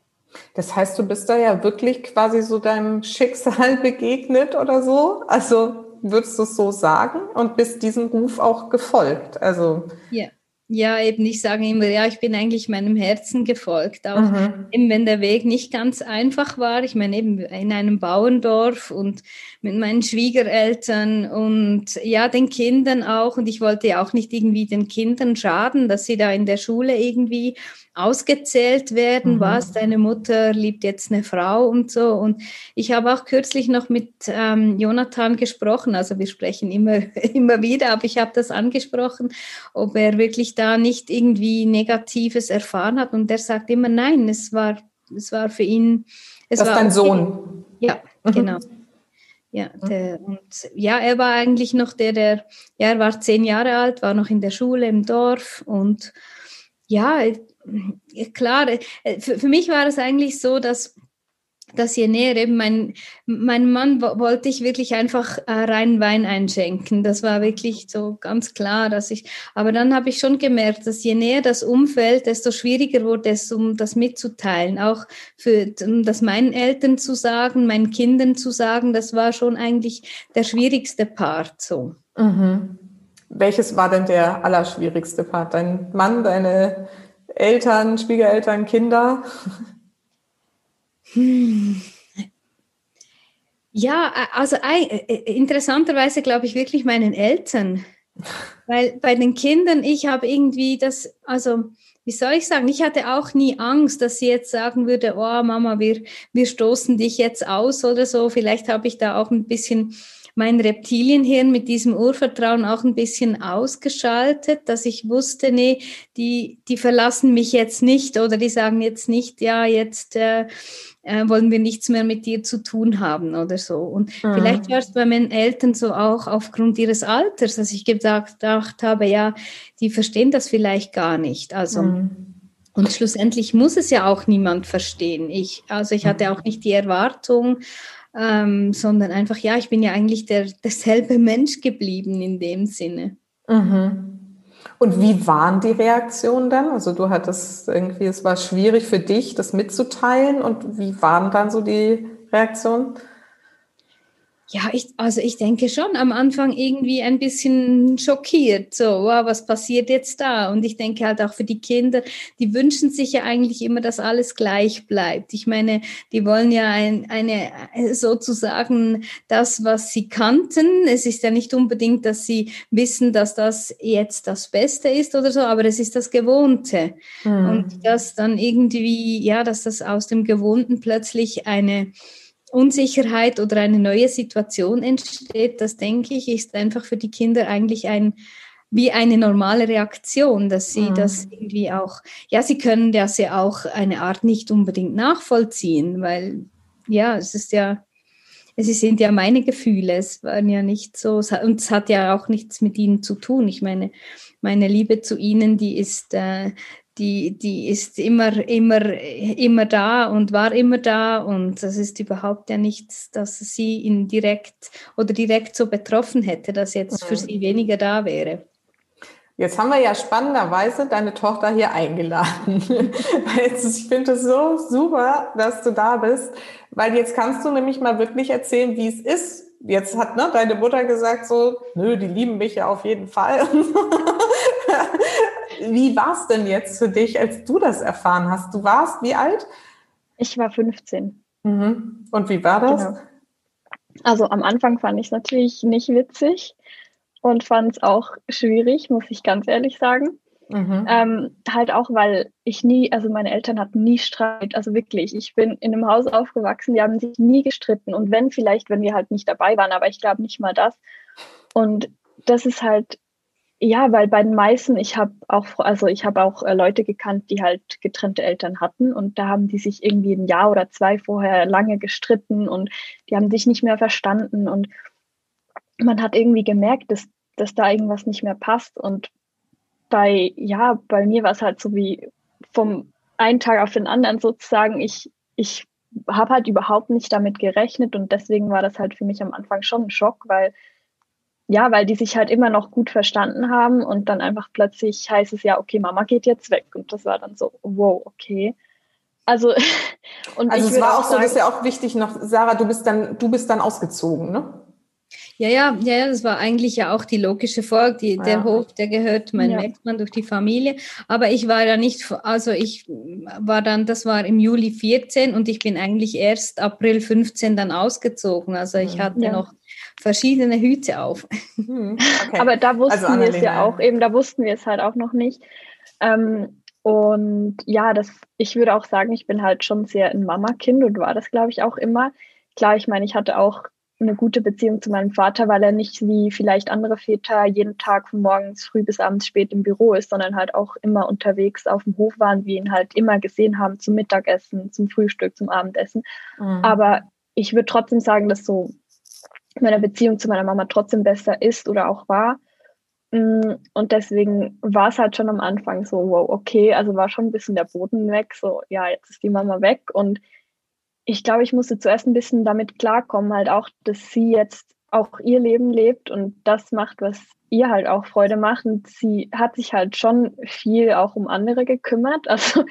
Das heißt, du bist da ja wirklich quasi so deinem Schicksal begegnet oder so? Also würdest du es so sagen und bist diesem Ruf auch gefolgt? Also ja. Ja, eben, ich sage immer, ja, ich bin eigentlich meinem Herzen gefolgt, auch mhm. eben wenn der Weg nicht ganz einfach war. Ich meine, eben in einem Bauerndorf und mit meinen Schwiegereltern und ja, den Kindern auch. Und ich wollte ja auch nicht irgendwie den Kindern schaden, dass sie da in der Schule irgendwie ausgezählt werden, mhm. was deine Mutter liebt jetzt eine Frau und so. Und ich habe auch kürzlich noch mit ähm, Jonathan gesprochen, also wir sprechen immer, immer wieder, aber ich habe das angesprochen, ob er wirklich da nicht irgendwie Negatives erfahren hat. Und der sagt immer, nein, es war, es war für ihn. Es das war ist dein Sohn. Ja, mhm. genau. Ja, der, und ja, er war eigentlich noch der, der, ja, er war zehn Jahre alt, war noch in der Schule im Dorf und ja, klar, für, für mich war es eigentlich so, dass dass je näher eben mein, mein Mann wollte ich wirklich einfach äh, rein Wein einschenken. Das war wirklich so ganz klar, dass ich, aber dann habe ich schon gemerkt, dass je näher das Umfeld, desto schwieriger wurde es, um das mitzuteilen. Auch für, um das meinen Eltern zu sagen, meinen Kindern zu sagen, das war schon eigentlich der schwierigste Part so. Mhm. Welches war denn der allerschwierigste Part? Dein Mann, deine Eltern, Schwiegereltern, Kinder? Hm. Ja, also äh, interessanterweise glaube ich wirklich meinen Eltern. Weil bei den Kindern, ich habe irgendwie das, also wie soll ich sagen, ich hatte auch nie Angst, dass sie jetzt sagen würde, oh Mama, wir, wir stoßen dich jetzt aus oder so. Vielleicht habe ich da auch ein bisschen mein Reptilienhirn mit diesem Urvertrauen auch ein bisschen ausgeschaltet, dass ich wusste, nee, die, die verlassen mich jetzt nicht oder die sagen jetzt nicht, ja, jetzt äh, äh, wollen wir nichts mehr mit dir zu tun haben oder so. Und mhm. vielleicht war es bei meinen Eltern so auch aufgrund ihres Alters, dass ich gedacht, gedacht habe, ja, die verstehen das vielleicht gar nicht. Also mhm. Und schlussendlich muss es ja auch niemand verstehen. Ich, also ich hatte auch nicht die Erwartung, ähm, sondern einfach, ja, ich bin ja eigentlich der, derselbe Mensch geblieben in dem Sinne. Mhm. Und wie waren die Reaktionen dann? Also du hattest irgendwie, es war schwierig für dich, das mitzuteilen. Und wie waren dann so die Reaktionen? Ja, ich, also ich denke schon am Anfang irgendwie ein bisschen schockiert. So, wow, was passiert jetzt da? Und ich denke halt auch für die Kinder, die wünschen sich ja eigentlich immer, dass alles gleich bleibt. Ich meine, die wollen ja ein, eine, sozusagen das, was sie kannten. Es ist ja nicht unbedingt, dass sie wissen, dass das jetzt das Beste ist oder so, aber es ist das Gewohnte. Mhm. Und dass dann irgendwie, ja, dass das aus dem Gewohnten plötzlich eine, Unsicherheit oder eine neue Situation entsteht, das denke ich, ist einfach für die Kinder eigentlich ein wie eine normale Reaktion, dass sie mhm. das irgendwie auch, ja, sie können das ja auch eine Art nicht unbedingt nachvollziehen, weil ja, es ist ja, es sind ja meine Gefühle, es waren ja nicht so, und es hat ja auch nichts mit ihnen zu tun. Ich meine, meine Liebe zu ihnen, die ist, äh, die, die ist immer, immer, immer da und war immer da und das ist überhaupt ja nichts, dass sie ihn direkt oder direkt so betroffen hätte, dass jetzt für mhm. sie weniger da wäre. Jetzt haben wir ja spannenderweise deine Tochter hier eingeladen. ich finde es so super, dass du da bist, weil jetzt kannst du nämlich mal wirklich erzählen, wie es ist. Jetzt hat ne, deine Mutter gesagt so, nö, die lieben mich ja auf jeden Fall. Wie war es denn jetzt für dich, als du das erfahren hast? Du warst wie alt? Ich war 15. Mhm. Und wie war das? Genau. Also am Anfang fand ich es natürlich nicht witzig und fand es auch schwierig, muss ich ganz ehrlich sagen. Mhm. Ähm, halt auch, weil ich nie, also meine Eltern hatten nie Streit, also wirklich. Ich bin in einem Haus aufgewachsen, die haben sich nie gestritten und wenn vielleicht, wenn wir halt nicht dabei waren, aber ich glaube nicht mal das. Und das ist halt ja, weil bei den meisten, ich habe auch, also ich habe auch äh, Leute gekannt, die halt getrennte Eltern hatten und da haben die sich irgendwie ein Jahr oder zwei vorher lange gestritten und die haben sich nicht mehr verstanden und man hat irgendwie gemerkt, dass, dass da irgendwas nicht mehr passt und bei, ja, bei mir war es halt so wie vom einen Tag auf den anderen sozusagen, ich, ich habe halt überhaupt nicht damit gerechnet und deswegen war das halt für mich am Anfang schon ein Schock, weil ja, weil die sich halt immer noch gut verstanden haben und dann einfach plötzlich heißt es ja, okay, Mama geht jetzt weg. Und das war dann so, wow, okay. Also, und also es war auch, so, das ist ja auch wichtig noch, Sarah, du bist dann, du bist dann ausgezogen, ne? Ja, ja, ja, das war eigentlich ja auch die logische Folge. Die, der ja. Hof, der gehört meinem ja. Ex-Mann durch die Familie. Aber ich war ja nicht, also ich war dann, das war im Juli 14 und ich bin eigentlich erst April 15 dann ausgezogen. Also ich mhm. hatte ja. noch verschiedene Hüte auf. Hm, okay. Aber da wussten also, wir es ja auch, eben da wussten wir es halt auch noch nicht. Ähm, und ja, das, ich würde auch sagen, ich bin halt schon sehr ein Mama-Kind und war das, glaube ich, auch immer. Klar, ich meine, ich hatte auch eine gute Beziehung zu meinem Vater, weil er nicht wie vielleicht andere Väter jeden Tag von morgens früh bis abends spät im Büro ist, sondern halt auch immer unterwegs auf dem Hof waren, wir ihn halt immer gesehen haben zum Mittagessen, zum Frühstück, zum Abendessen. Mhm. Aber ich würde trotzdem sagen, dass so meine Beziehung zu meiner Mama trotzdem besser ist oder auch war. Mm, und deswegen war es halt schon am Anfang so, wow, okay, also war schon ein bisschen der Boden weg, so, ja, jetzt ist die Mama weg. Und ich glaube, ich musste zuerst ein bisschen damit klarkommen, halt auch, dass sie jetzt auch ihr Leben lebt und das macht, was ihr halt auch Freude macht. Und sie hat sich halt schon viel auch um andere gekümmert. Also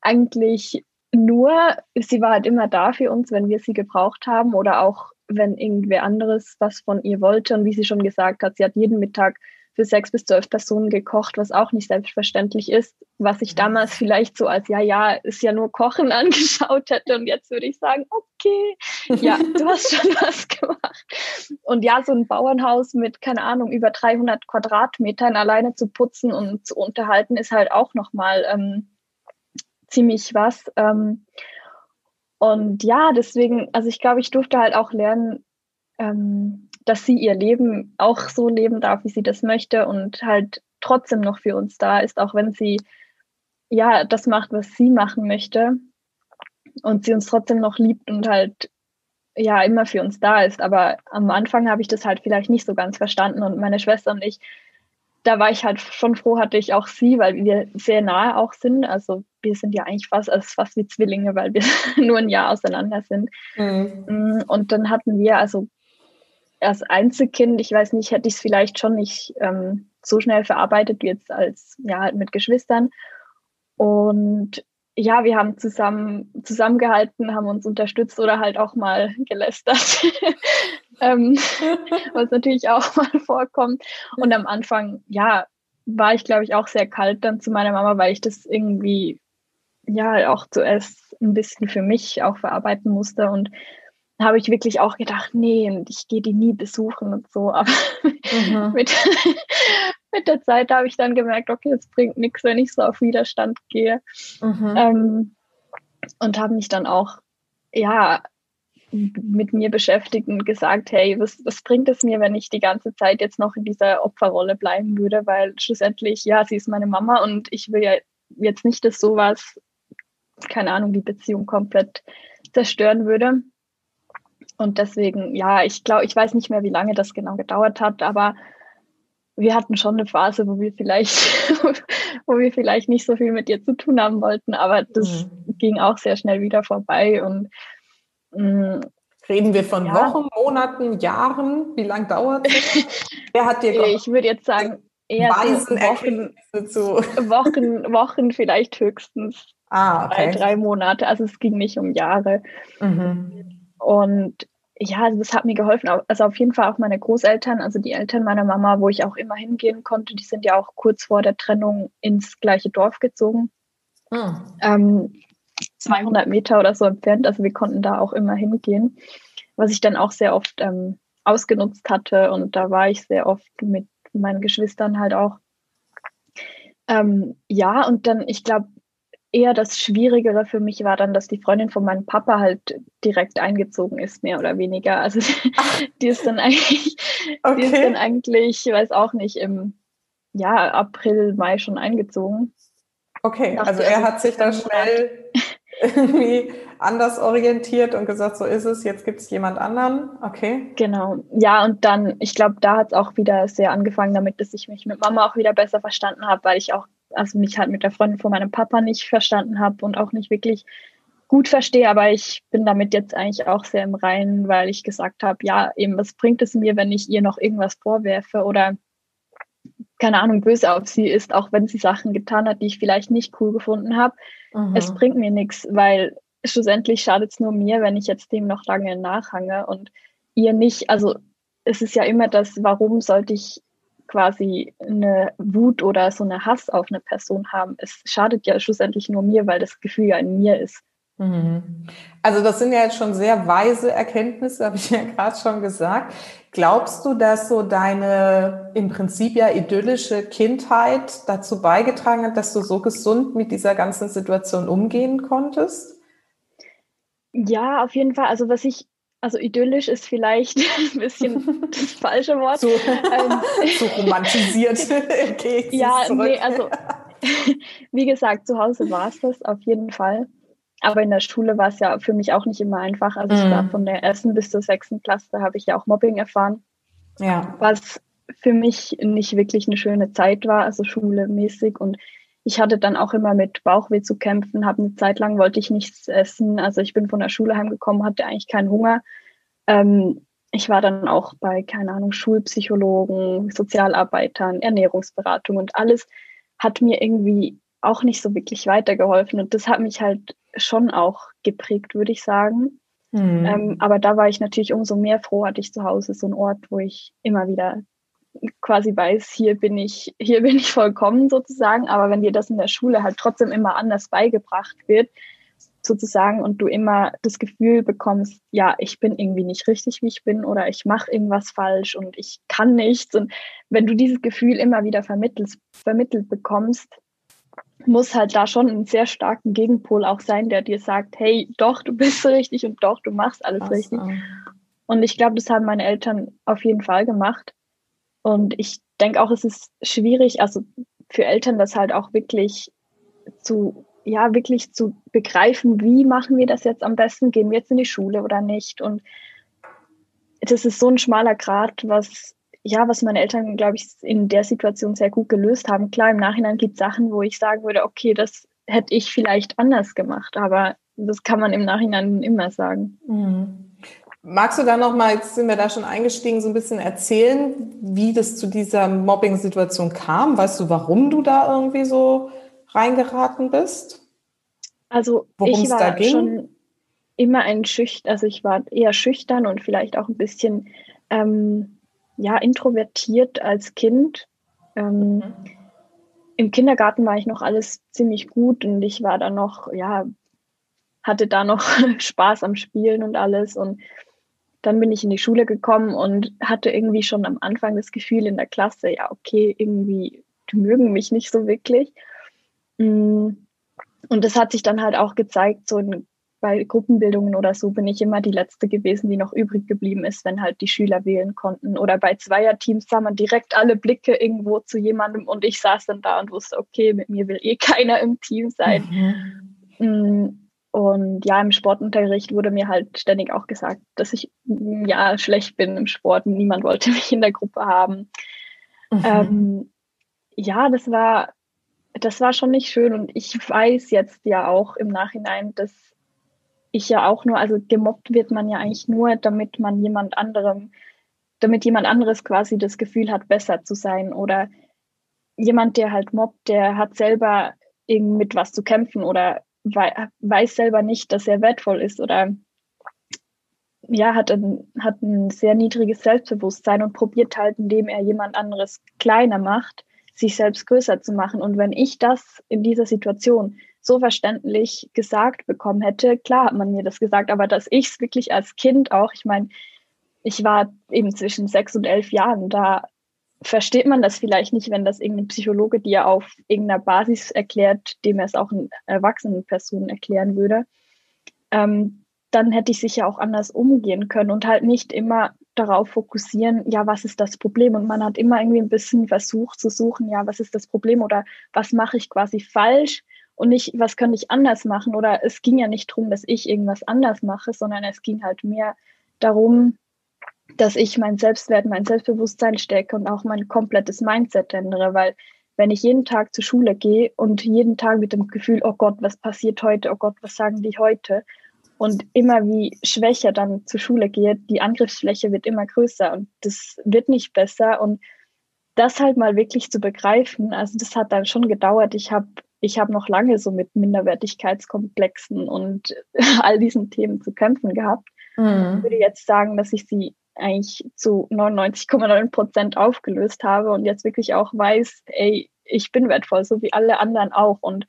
eigentlich nur, sie war halt immer da für uns, wenn wir sie gebraucht haben oder auch wenn irgendwer anderes was von ihr wollte. Und wie sie schon gesagt hat, sie hat jeden Mittag für sechs bis zwölf Personen gekocht, was auch nicht selbstverständlich ist, was ich damals vielleicht so als, ja, ja, ist ja nur Kochen angeschaut hätte. Und jetzt würde ich sagen, okay, ja, du hast schon was gemacht. Und ja, so ein Bauernhaus mit, keine Ahnung, über 300 Quadratmetern alleine zu putzen und zu unterhalten, ist halt auch nochmal ähm, ziemlich was. Ähm, und ja, deswegen, also ich glaube, ich durfte halt auch lernen, ähm, dass sie ihr Leben auch so leben darf, wie sie das möchte und halt trotzdem noch für uns da ist, auch wenn sie ja das macht, was sie machen möchte und sie uns trotzdem noch liebt und halt ja immer für uns da ist. Aber am Anfang habe ich das halt vielleicht nicht so ganz verstanden und meine Schwester und ich, da war ich halt schon froh, hatte ich auch sie, weil wir sehr nahe auch sind. Also wir sind ja eigentlich fast, also fast wie Zwillinge, weil wir nur ein Jahr auseinander sind. Mhm. Und dann hatten wir also als Einzelkind, ich weiß nicht, hätte ich es vielleicht schon nicht ähm, so schnell verarbeitet wie jetzt als, ja, halt mit Geschwistern. Und ja, wir haben zusammen zusammengehalten, haben uns unterstützt oder halt auch mal gelästert, ähm, was natürlich auch mal vorkommt. Und am Anfang, ja, war ich, glaube ich, auch sehr kalt dann zu meiner Mama, weil ich das irgendwie, ja, auch zuerst ein bisschen für mich auch verarbeiten musste und habe ich wirklich auch gedacht, nee, ich gehe die nie besuchen und so. Aber mhm. mit, mit der Zeit habe ich dann gemerkt, okay, es bringt nichts, wenn ich so auf Widerstand gehe. Mhm. Ähm, und habe mich dann auch, ja, mit mir beschäftigt und gesagt, hey, was, was bringt es mir, wenn ich die ganze Zeit jetzt noch in dieser Opferrolle bleiben würde? Weil schlussendlich, ja, sie ist meine Mama und ich will ja jetzt nicht, dass sowas, keine Ahnung, die Beziehung komplett zerstören würde. Und deswegen, ja, ich glaube, ich weiß nicht mehr, wie lange das genau gedauert hat, aber wir hatten schon eine Phase, wo wir vielleicht, wo wir vielleicht nicht so viel mit ihr zu tun haben wollten, aber das mhm. ging auch sehr schnell wieder vorbei und Reden wir von ja. Wochen, Monaten, Jahren? Wie lange dauert es? Wer hat dir Ich würde jetzt sagen, eher so Wochen, Wochen, Wochen vielleicht höchstens ah, okay. drei, drei Monate. Also es ging nicht um Jahre. Mhm. Und ja, also das hat mir geholfen. Also auf jeden Fall auch meine Großeltern, also die Eltern meiner Mama, wo ich auch immer hingehen konnte, die sind ja auch kurz vor der Trennung ins gleiche Dorf gezogen. Hm. Ähm, 200 Meter oder so entfernt. Also wir konnten da auch immer hingehen, was ich dann auch sehr oft ähm, ausgenutzt hatte. Und da war ich sehr oft mit meinen Geschwistern halt auch. Ähm, ja, und dann, ich glaube, eher das Schwierigere für mich war dann, dass die Freundin von meinem Papa halt direkt eingezogen ist, mehr oder weniger. Also die ist dann eigentlich, okay. die ist dann eigentlich, ich weiß auch nicht, im ja, April, Mai schon eingezogen. Okay, also er hat sich dann schnell irgendwie anders orientiert und gesagt, so ist es, jetzt gibt es jemand anderen. Okay. Genau. Ja, und dann, ich glaube, da hat es auch wieder sehr angefangen damit, dass ich mich mit Mama auch wieder besser verstanden habe, weil ich auch also mich halt mit der Freundin von meinem Papa nicht verstanden habe und auch nicht wirklich gut verstehe, aber ich bin damit jetzt eigentlich auch sehr im Reinen, weil ich gesagt habe, ja, eben, was bringt es mir, wenn ich ihr noch irgendwas vorwerfe oder keine Ahnung, böse auf sie ist, auch wenn sie Sachen getan hat, die ich vielleicht nicht cool gefunden habe. Mhm. Es bringt mir nichts, weil schlussendlich schadet es nur mir, wenn ich jetzt dem noch lange nachhange und ihr nicht, also es ist ja immer das, warum sollte ich quasi eine Wut oder so eine Hass auf eine Person haben. Es schadet ja schlussendlich nur mir, weil das Gefühl ja in mir ist. Mhm. Also das sind ja jetzt schon sehr weise Erkenntnisse, habe ich ja gerade schon gesagt. Glaubst du, dass so deine im Prinzip ja idyllische Kindheit dazu beigetragen hat, dass du so gesund mit dieser ganzen Situation umgehen konntest? Ja, auf jeden Fall. Also was ich also idyllisch ist vielleicht ein bisschen das falsche Wort. So, ähm, so romantisiert. okay, ja, zurück. nee, also wie gesagt, zu Hause war es das auf jeden Fall. Aber in der Schule war es ja für mich auch nicht immer einfach. Also ich war mhm. von der ersten bis zur sechsten Klasse habe ich ja auch Mobbing erfahren. Ja. Was für mich nicht wirklich eine schule Zeit war, also Schule mäßig. Und ich hatte dann auch immer mit Bauchweh zu kämpfen, habe eine Zeit lang wollte ich nichts essen. Also ich bin von der Schule heimgekommen, hatte eigentlich keinen Hunger. Ähm, ich war dann auch bei, keine Ahnung, Schulpsychologen, Sozialarbeitern, Ernährungsberatung und alles hat mir irgendwie auch nicht so wirklich weitergeholfen. Und das hat mich halt schon auch geprägt, würde ich sagen. Mhm. Ähm, aber da war ich natürlich umso mehr froh, hatte ich zu Hause so einen Ort, wo ich immer wieder quasi weiß, hier bin ich, hier bin ich vollkommen sozusagen. Aber wenn dir das in der Schule halt trotzdem immer anders beigebracht wird, sozusagen, und du immer das Gefühl bekommst, ja, ich bin irgendwie nicht richtig, wie ich bin, oder ich mache irgendwas falsch und ich kann nichts. Und wenn du dieses Gefühl immer wieder vermittelt, vermittelt bekommst, muss halt da schon ein sehr starken Gegenpol auch sein, der dir sagt, hey, doch, du bist richtig und doch, du machst alles awesome. richtig. Und ich glaube, das haben meine Eltern auf jeden Fall gemacht. Und ich denke auch, es ist schwierig, also für Eltern das halt auch wirklich zu, ja, wirklich zu begreifen, wie machen wir das jetzt am besten? Gehen wir jetzt in die Schule oder nicht? Und das ist so ein schmaler Grad, was ja, was meine Eltern, glaube ich, in der Situation sehr gut gelöst haben. Klar, im Nachhinein gibt es Sachen, wo ich sagen würde, okay, das hätte ich vielleicht anders gemacht, aber das kann man im Nachhinein immer sagen. Mhm. Magst du da noch mal, jetzt sind wir da schon eingestiegen, so ein bisschen erzählen, wie das zu dieser Mobbing-Situation kam? Weißt du, warum du da irgendwie so reingeraten bist? Also Worum ich war schon immer ein Schüchtern, also ich war eher schüchtern und vielleicht auch ein bisschen ähm, ja, introvertiert als Kind. Ähm, mhm. Im Kindergarten war ich noch alles ziemlich gut und ich war da noch, ja, hatte da noch Spaß am Spielen und alles. Und dann bin ich in die Schule gekommen und hatte irgendwie schon am Anfang das Gefühl in der Klasse, ja, okay, irgendwie, die mögen mich nicht so wirklich. Mm. Und das hat sich dann halt auch gezeigt, so in bei Gruppenbildungen oder so bin ich immer die Letzte gewesen, die noch übrig geblieben ist, wenn halt die Schüler wählen konnten. Oder bei Zweierteams sah man direkt alle Blicke irgendwo zu jemandem und ich saß dann da und wusste, okay, mit mir will eh keiner im Team sein. Mhm. Mm, und ja, im Sportunterricht wurde mir halt ständig auch gesagt, dass ich mm, ja schlecht bin im Sport. Niemand wollte mich in der Gruppe haben. Mhm. Ähm, ja, das war, das war schon nicht schön. Und ich weiß jetzt ja auch im Nachhinein, dass ich ja auch nur, also gemobbt wird man ja eigentlich nur, damit man jemand anderem, damit jemand anderes quasi das Gefühl hat, besser zu sein. Oder jemand, der halt mobbt, der hat selber irgendwie mit was zu kämpfen oder weiß selber nicht, dass er wertvoll ist oder ja, hat ein, hat ein sehr niedriges Selbstbewusstsein und probiert halt, indem er jemand anderes kleiner macht, sich selbst größer zu machen. Und wenn ich das in dieser Situation so verständlich gesagt bekommen hätte. Klar hat man mir das gesagt, aber dass ich es wirklich als Kind auch, ich meine, ich war eben zwischen sechs und elf Jahren, da versteht man das vielleicht nicht, wenn das irgendein Psychologe dir auf irgendeiner Basis erklärt, dem er es auch in erwachsenen Personen erklären würde. Ähm, dann hätte ich sicher auch anders umgehen können und halt nicht immer darauf fokussieren, ja, was ist das Problem? Und man hat immer irgendwie ein bisschen versucht zu suchen, ja, was ist das Problem oder was mache ich quasi falsch? Und nicht, was könnte ich anders machen? Oder es ging ja nicht darum, dass ich irgendwas anders mache, sondern es ging halt mehr darum, dass ich mein Selbstwert, mein Selbstbewusstsein stecke und auch mein komplettes Mindset ändere, weil wenn ich jeden Tag zur Schule gehe und jeden Tag mit dem Gefühl, oh Gott, was passiert heute, oh Gott, was sagen die heute und immer wie schwächer dann zur Schule gehe, die Angriffsfläche wird immer größer und das wird nicht besser und das halt mal wirklich zu begreifen, also das hat dann schon gedauert. Ich habe ich habe noch lange so mit Minderwertigkeitskomplexen und all diesen Themen zu kämpfen gehabt. Mhm. Ich würde jetzt sagen, dass ich sie eigentlich zu 99,9 Prozent aufgelöst habe und jetzt wirklich auch weiß, ey, ich bin wertvoll, so wie alle anderen auch. Und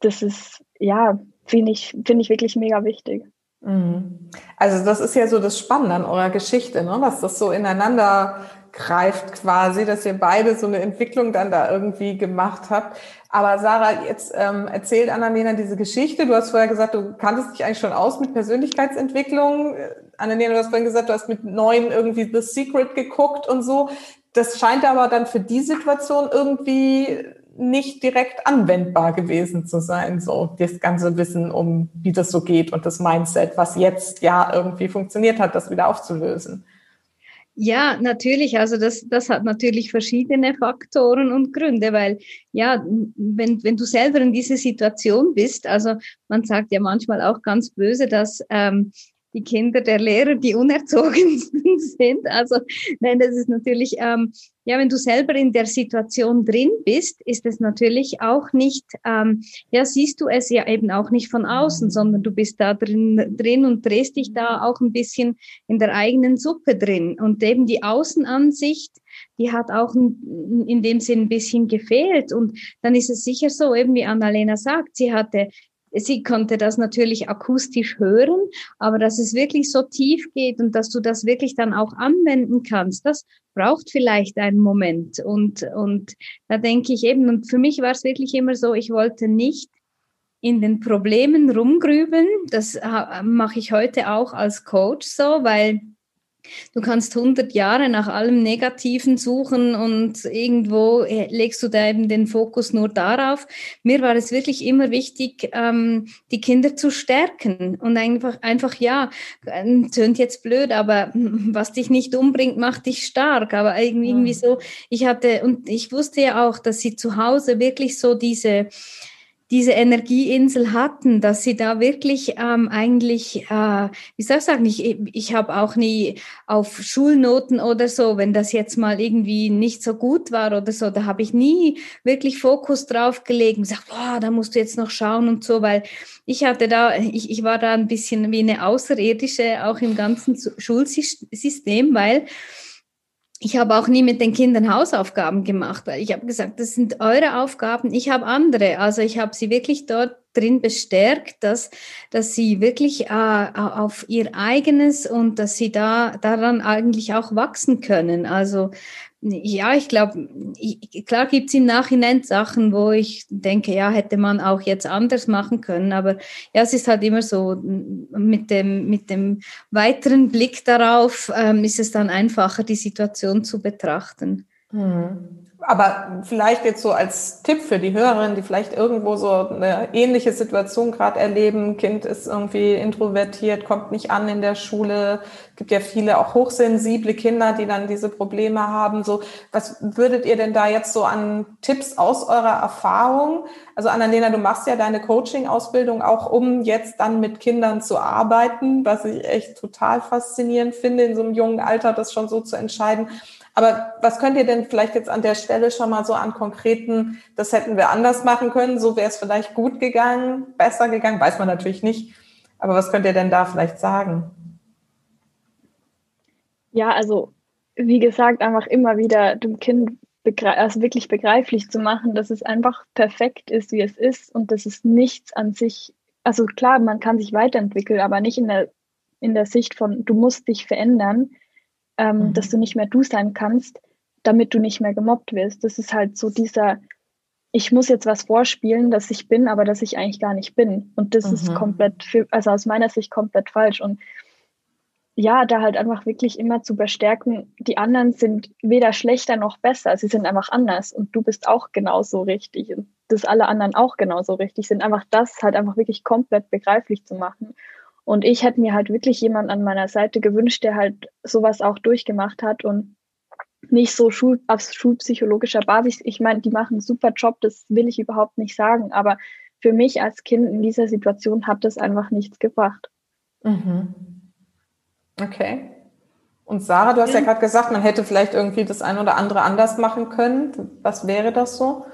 das ist, ja, finde ich, finde ich wirklich mega wichtig. Mhm. Also das ist ja so das Spannende an eurer Geschichte, ne? dass das so ineinander greift quasi, dass ihr beide so eine Entwicklung dann da irgendwie gemacht habt. Aber Sarah, jetzt ähm, erzählt Annalena diese Geschichte. Du hast vorher gesagt, du kanntest dich eigentlich schon aus mit Persönlichkeitsentwicklung. Äh, Annalena, du hast vorhin gesagt, du hast mit neun irgendwie The Secret geguckt und so. Das scheint aber dann für die Situation irgendwie nicht direkt anwendbar gewesen zu sein, so das ganze Wissen um, wie das so geht und das Mindset, was jetzt ja irgendwie funktioniert hat, das wieder aufzulösen. Ja, natürlich. Also das, das hat natürlich verschiedene Faktoren und Gründe, weil ja, wenn, wenn du selber in dieser Situation bist, also man sagt ja manchmal auch ganz böse, dass ähm, die Kinder der Lehrer die unerzogen sind. Also nein, das ist natürlich, ähm, ja, wenn du selber in der Situation drin bist, ist es natürlich auch nicht, ähm, ja, siehst du es ja eben auch nicht von außen, sondern du bist da drin, drin und drehst dich da auch ein bisschen in der eigenen Suppe drin. Und eben die Außenansicht, die hat auch in dem Sinn ein bisschen gefehlt. Und dann ist es sicher so, eben wie Annalena sagt, sie hatte sie konnte das natürlich akustisch hören, aber dass es wirklich so tief geht und dass du das wirklich dann auch anwenden kannst, das braucht vielleicht einen Moment. Und, und da denke ich eben, und für mich war es wirklich immer so, ich wollte nicht in den Problemen rumgrübeln. Das äh, mache ich heute auch als Coach so, weil Du kannst 100 Jahre nach allem Negativen suchen und irgendwo äh, legst du da eben den Fokus nur darauf. Mir war es wirklich immer wichtig, ähm, die Kinder zu stärken und einfach, einfach ja, äh, tönt jetzt blöd, aber was dich nicht umbringt, macht dich stark. Aber irgendwie, irgendwie so, ich hatte, und ich wusste ja auch, dass sie zu Hause wirklich so diese, diese Energieinsel hatten, dass sie da wirklich ähm, eigentlich, äh, wie soll ich sagen, ich, ich habe auch nie auf Schulnoten oder so, wenn das jetzt mal irgendwie nicht so gut war oder so, da habe ich nie wirklich Fokus drauf gelegt und gesagt, boah, da musst du jetzt noch schauen und so, weil ich hatte da, ich, ich war da ein bisschen wie eine Außerirdische auch im ganzen Schulsystem, weil ich habe auch nie mit den Kindern Hausaufgaben gemacht, weil ich habe gesagt, das sind eure Aufgaben, ich habe andere. Also ich habe sie wirklich dort drin bestärkt, dass, dass sie wirklich äh, auf ihr eigenes und dass sie da daran eigentlich auch wachsen können. Also ja, ich glaube, klar gibt es im Nachhinein Sachen, wo ich denke, ja, hätte man auch jetzt anders machen können. Aber ja, es ist halt immer so, mit dem, mit dem weiteren Blick darauf ähm, ist es dann einfacher, die Situation zu betrachten. Mhm aber vielleicht jetzt so als Tipp für die Hörerinnen, die vielleicht irgendwo so eine ähnliche Situation gerade erleben, kind ist irgendwie introvertiert, kommt nicht an in der Schule, gibt ja viele auch hochsensible Kinder, die dann diese Probleme haben. So, was würdet ihr denn da jetzt so an Tipps aus eurer Erfahrung? Also Annalena, du machst ja deine Coaching-Ausbildung auch, um jetzt dann mit Kindern zu arbeiten, was ich echt total faszinierend finde, in so einem jungen Alter das schon so zu entscheiden. Aber was könnt ihr denn vielleicht jetzt an der Stelle schon mal so an konkreten, das hätten wir anders machen können, so wäre es vielleicht gut gegangen, besser gegangen, weiß man natürlich nicht. Aber was könnt ihr denn da vielleicht sagen? Ja, also wie gesagt, einfach immer wieder dem Kind also wirklich begreiflich zu machen, dass es einfach perfekt ist, wie es ist und dass es nichts an sich, also klar, man kann sich weiterentwickeln, aber nicht in der, in der Sicht von, du musst dich verändern, ähm, mhm. dass du nicht mehr du sein kannst, damit du nicht mehr gemobbt wirst. Das ist halt so dieser, ich muss jetzt was vorspielen, dass ich bin, aber dass ich eigentlich gar nicht bin. Und das mhm. ist komplett, für, also aus meiner Sicht komplett falsch. Und ja, da halt einfach wirklich immer zu bestärken, die anderen sind weder schlechter noch besser, sie sind einfach anders und du bist auch genauso richtig und dass alle anderen auch genauso richtig sind. Einfach das halt einfach wirklich komplett begreiflich zu machen und ich hätte mir halt wirklich jemanden an meiner Seite gewünscht, der halt sowas auch durchgemacht hat und nicht so Schul auf schulpsychologischer Basis. Ich meine, die machen einen super Job, das will ich überhaupt nicht sagen, aber für mich als Kind in dieser Situation hat das einfach nichts gebracht. Mhm. Okay. Und Sarah, du hast ja, ja gerade gesagt, man hätte vielleicht irgendwie das ein oder andere anders machen können. Was wäre das so?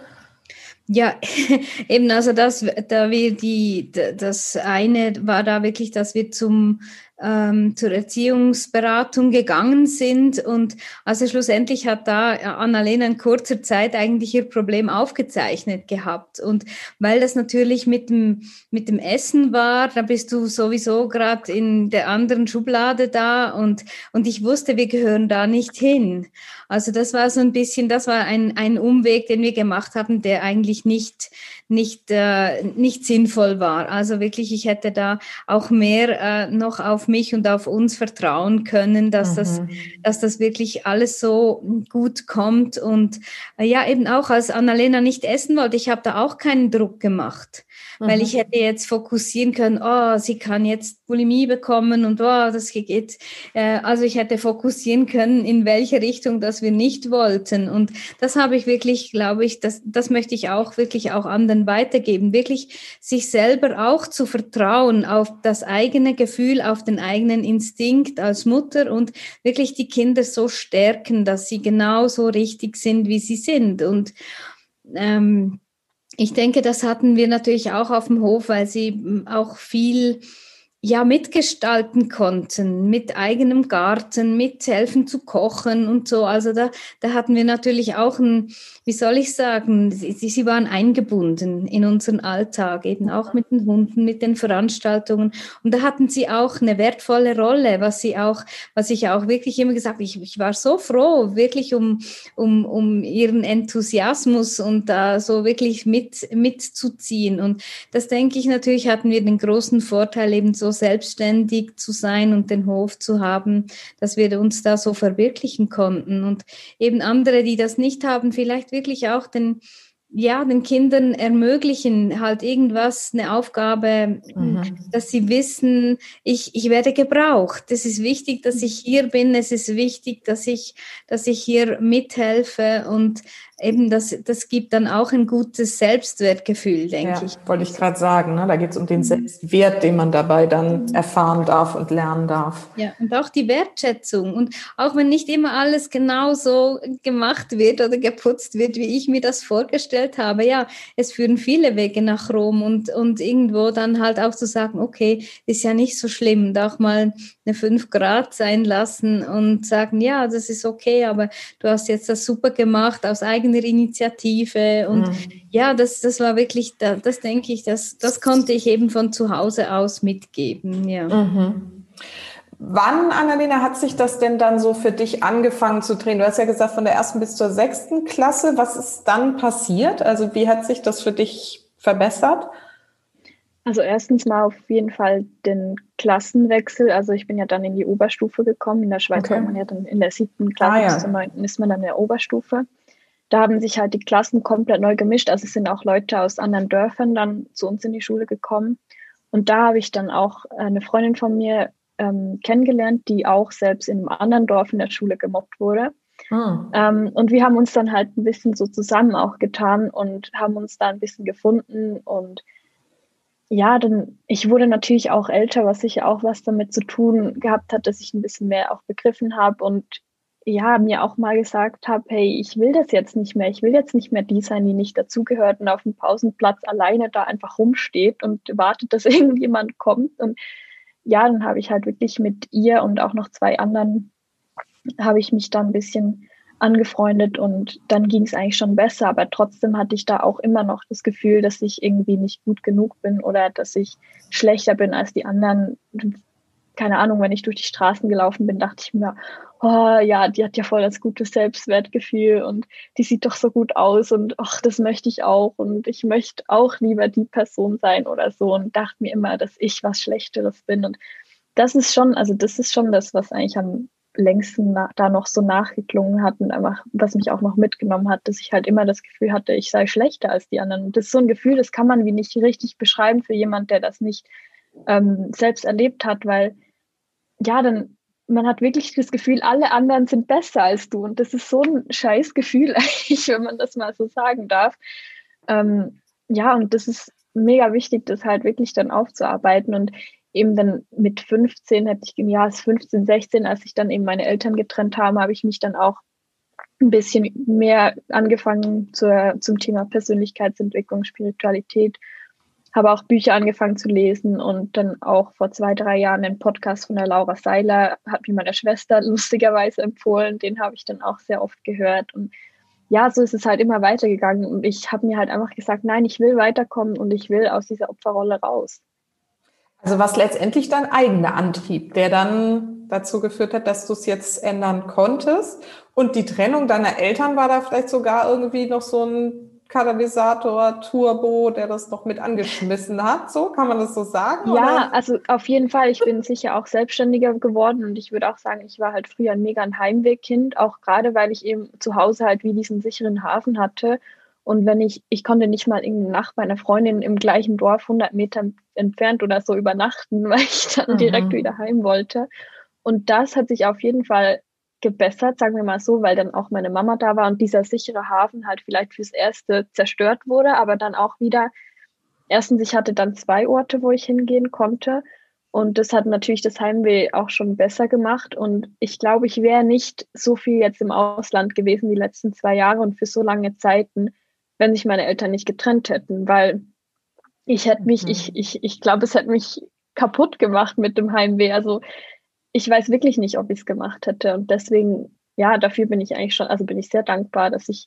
Ja, eben, also das, da wir die, das eine war da wirklich, dass wir zum ähm, zur Erziehungsberatung gegangen sind. Und also schlussendlich hat da Annalena in kurzer Zeit eigentlich ihr Problem aufgezeichnet gehabt. Und weil das natürlich mit dem, mit dem Essen war, da bist du sowieso gerade in der anderen Schublade da und, und ich wusste, wir gehören da nicht hin. Also das war so ein bisschen, das war ein, ein Umweg, den wir gemacht haben, der eigentlich nicht, nicht, äh, nicht sinnvoll war. Also wirklich, ich hätte da auch mehr äh, noch auf mich und auf uns vertrauen können, dass, mhm. das, dass das wirklich alles so gut kommt. Und äh, ja, eben auch als Annalena nicht essen wollte, ich habe da auch keinen Druck gemacht. Mhm. Weil ich hätte jetzt fokussieren können, oh, sie kann jetzt Bulimie bekommen und oh, das geht. Äh, also ich hätte fokussieren können, in welche Richtung das wir nicht wollten. Und das habe ich wirklich, glaube ich, das, das möchte ich auch wirklich auch anderen weitergeben. Wirklich sich selber auch zu vertrauen auf das eigene Gefühl, auf den eigenen Instinkt als Mutter und wirklich die Kinder so stärken, dass sie genauso richtig sind, wie sie sind. Und ähm, ich denke, das hatten wir natürlich auch auf dem Hof, weil sie hm, auch viel ja mitgestalten konnten, mit eigenem Garten, mithelfen zu kochen und so. Also da, da hatten wir natürlich auch ein, wie soll ich sagen, sie, sie waren eingebunden in unseren Alltag, eben auch mit den Hunden, mit den Veranstaltungen. Und da hatten sie auch eine wertvolle Rolle, was sie auch, was ich auch wirklich immer gesagt, ich, ich war so froh, wirklich um, um, um ihren Enthusiasmus und da so wirklich mit, mitzuziehen. Und das denke ich natürlich hatten wir den großen Vorteil eben so selbstständig zu sein und den Hof zu haben, dass wir uns da so verwirklichen konnten. Und eben andere, die das nicht haben, vielleicht wirklich auch den, ja, den Kindern ermöglichen, halt irgendwas, eine Aufgabe, mhm. dass sie wissen, ich, ich werde gebraucht. Es ist wichtig, dass ich hier bin. Es ist wichtig, dass ich, dass ich hier mithelfe und eben das, das gibt dann auch ein gutes Selbstwertgefühl, denke ja, ich. Wollte ich gerade sagen, ne? da geht es um den mhm. Selbstwert, den man dabei dann mhm. erfahren darf und lernen darf. Ja, und auch die Wertschätzung. Und auch wenn nicht immer alles genau so gemacht wird oder geputzt wird, wie ich mir das vorgestellt habe, ja, es führen viele Wege nach Rom und, und irgendwo dann halt auch zu sagen, okay, ist ja nicht so schlimm, und auch mal eine 5 Grad sein lassen und sagen, ja, das ist okay, aber du hast jetzt das super gemacht aus eigener Initiative. Und mhm. ja, das, das war wirklich, das, das denke ich, das, das konnte ich eben von zu Hause aus mitgeben. Ja. Mhm. Wann, Annalena, hat sich das denn dann so für dich angefangen zu drehen? Du hast ja gesagt, von der ersten bis zur sechsten Klasse. Was ist dann passiert? Also wie hat sich das für dich verbessert? Also erstens mal auf jeden Fall den Klassenwechsel. Also ich bin ja dann in die Oberstufe gekommen. In der Schweiz okay. war man ja dann in der siebten Klasse ah, ja. bis zur neunten ist man dann in der Oberstufe. Da haben sich halt die Klassen komplett neu gemischt. Also es sind auch Leute aus anderen Dörfern dann zu uns in die Schule gekommen. Und da habe ich dann auch eine Freundin von mir ähm, kennengelernt, die auch selbst in einem anderen Dorf in der Schule gemobbt wurde. Ah. Ähm, und wir haben uns dann halt ein bisschen so zusammen auch getan und haben uns da ein bisschen gefunden und ja, dann, ich wurde natürlich auch älter, was sicher auch was damit zu tun gehabt hat, dass ich ein bisschen mehr auch begriffen habe und ja, mir auch mal gesagt habe, hey, ich will das jetzt nicht mehr, ich will jetzt nicht mehr die sein, die nicht dazugehört und auf dem Pausenplatz alleine da einfach rumsteht und wartet, dass irgendjemand kommt. Und ja, dann habe ich halt wirklich mit ihr und auch noch zwei anderen, habe ich mich da ein bisschen angefreundet und dann ging es eigentlich schon besser, aber trotzdem hatte ich da auch immer noch das Gefühl, dass ich irgendwie nicht gut genug bin oder dass ich schlechter bin als die anderen. Keine Ahnung, wenn ich durch die Straßen gelaufen bin, dachte ich mir, oh ja, die hat ja voll das gute Selbstwertgefühl und die sieht doch so gut aus und ach, das möchte ich auch und ich möchte auch lieber die Person sein oder so und dachte mir immer, dass ich was Schlechteres bin und das ist schon, also das ist schon das, was eigentlich am längsten da noch so nachgeklungen hat und einfach, was mich auch noch mitgenommen hat, dass ich halt immer das Gefühl hatte, ich sei schlechter als die anderen. Und das ist so ein Gefühl, das kann man wie nicht richtig beschreiben für jemand, der das nicht ähm, selbst erlebt hat, weil ja, dann man hat wirklich das Gefühl, alle anderen sind besser als du. Und das ist so ein scheiß Gefühl eigentlich, wenn man das mal so sagen darf. Ähm, ja, und das ist mega wichtig, das halt wirklich dann aufzuarbeiten. Und eben dann mit 15, hätte ich, ja, es 15, 16, als ich dann eben meine Eltern getrennt habe, habe ich mich dann auch ein bisschen mehr angefangen zur, zum Thema Persönlichkeitsentwicklung, Spiritualität, habe auch Bücher angefangen zu lesen und dann auch vor zwei, drei Jahren einen Podcast von der Laura Seiler, hat mir meine Schwester lustigerweise empfohlen, den habe ich dann auch sehr oft gehört und ja, so ist es halt immer weitergegangen und ich habe mir halt einfach gesagt, nein, ich will weiterkommen und ich will aus dieser Opferrolle raus. Also was letztendlich dein eigener Antrieb, der dann dazu geführt hat, dass du es jetzt ändern konntest. Und die Trennung deiner Eltern war da vielleicht sogar irgendwie noch so ein Katalysator, Turbo, der das noch mit angeschmissen hat. So kann man das so sagen? Ja, oder? also auf jeden Fall. Ich bin sicher auch selbstständiger geworden und ich würde auch sagen, ich war halt früher ein mega ein Heimwegkind, auch gerade weil ich eben zu Hause halt wie diesen sicheren Hafen hatte. Und wenn ich, ich konnte nicht mal irgendeine Nacht meiner Freundin im gleichen Dorf 100 Meter entfernt oder so übernachten, weil ich dann mhm. direkt wieder heim wollte. Und das hat sich auf jeden Fall gebessert, sagen wir mal so, weil dann auch meine Mama da war und dieser sichere Hafen halt vielleicht fürs Erste zerstört wurde, aber dann auch wieder, erstens, ich hatte dann zwei Orte, wo ich hingehen konnte. Und das hat natürlich das Heimweh auch schon besser gemacht. Und ich glaube, ich wäre nicht so viel jetzt im Ausland gewesen die letzten zwei Jahre und für so lange Zeiten, wenn sich meine Eltern nicht getrennt hätten, weil ich hätte mich, mhm. ich, ich, ich glaube, es hätte mich kaputt gemacht mit dem Heimweh. Also ich weiß wirklich nicht, ob ich es gemacht hätte. Und deswegen, ja, dafür bin ich eigentlich schon, also bin ich sehr dankbar, dass ich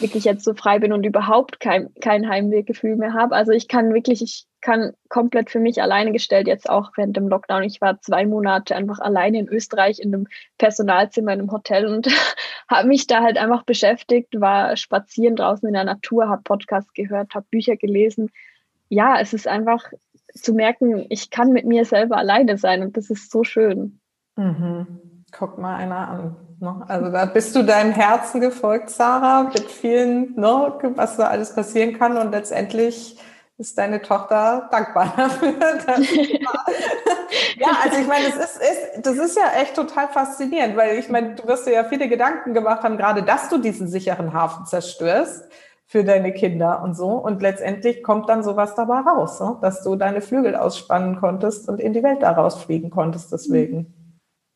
wirklich jetzt so frei bin und überhaupt kein, kein Heimwehgefühl mehr habe. Also ich kann wirklich, ich kann komplett für mich alleine gestellt, jetzt auch während dem Lockdown. Ich war zwei Monate einfach alleine in Österreich in einem Personalzimmer in einem Hotel und habe mich da halt einfach beschäftigt, war spazieren draußen in der Natur, habe Podcasts gehört, habe Bücher gelesen. Ja, es ist einfach zu merken, ich kann mit mir selber alleine sein und das ist so schön. Mhm. Guck mal einer an. Ne? Also da bist du deinem Herzen gefolgt, Sarah, mit vielen, ne, was da alles passieren kann und letztendlich ist deine Tochter dankbar dafür. ja, also ich meine, das ist, ist, das ist ja echt total faszinierend, weil ich meine, du wirst dir ja viele Gedanken gemacht haben, gerade dass du diesen sicheren Hafen zerstörst für deine Kinder und so. Und letztendlich kommt dann sowas dabei raus, ne? dass du deine Flügel ausspannen konntest und in die Welt daraus fliegen konntest deswegen.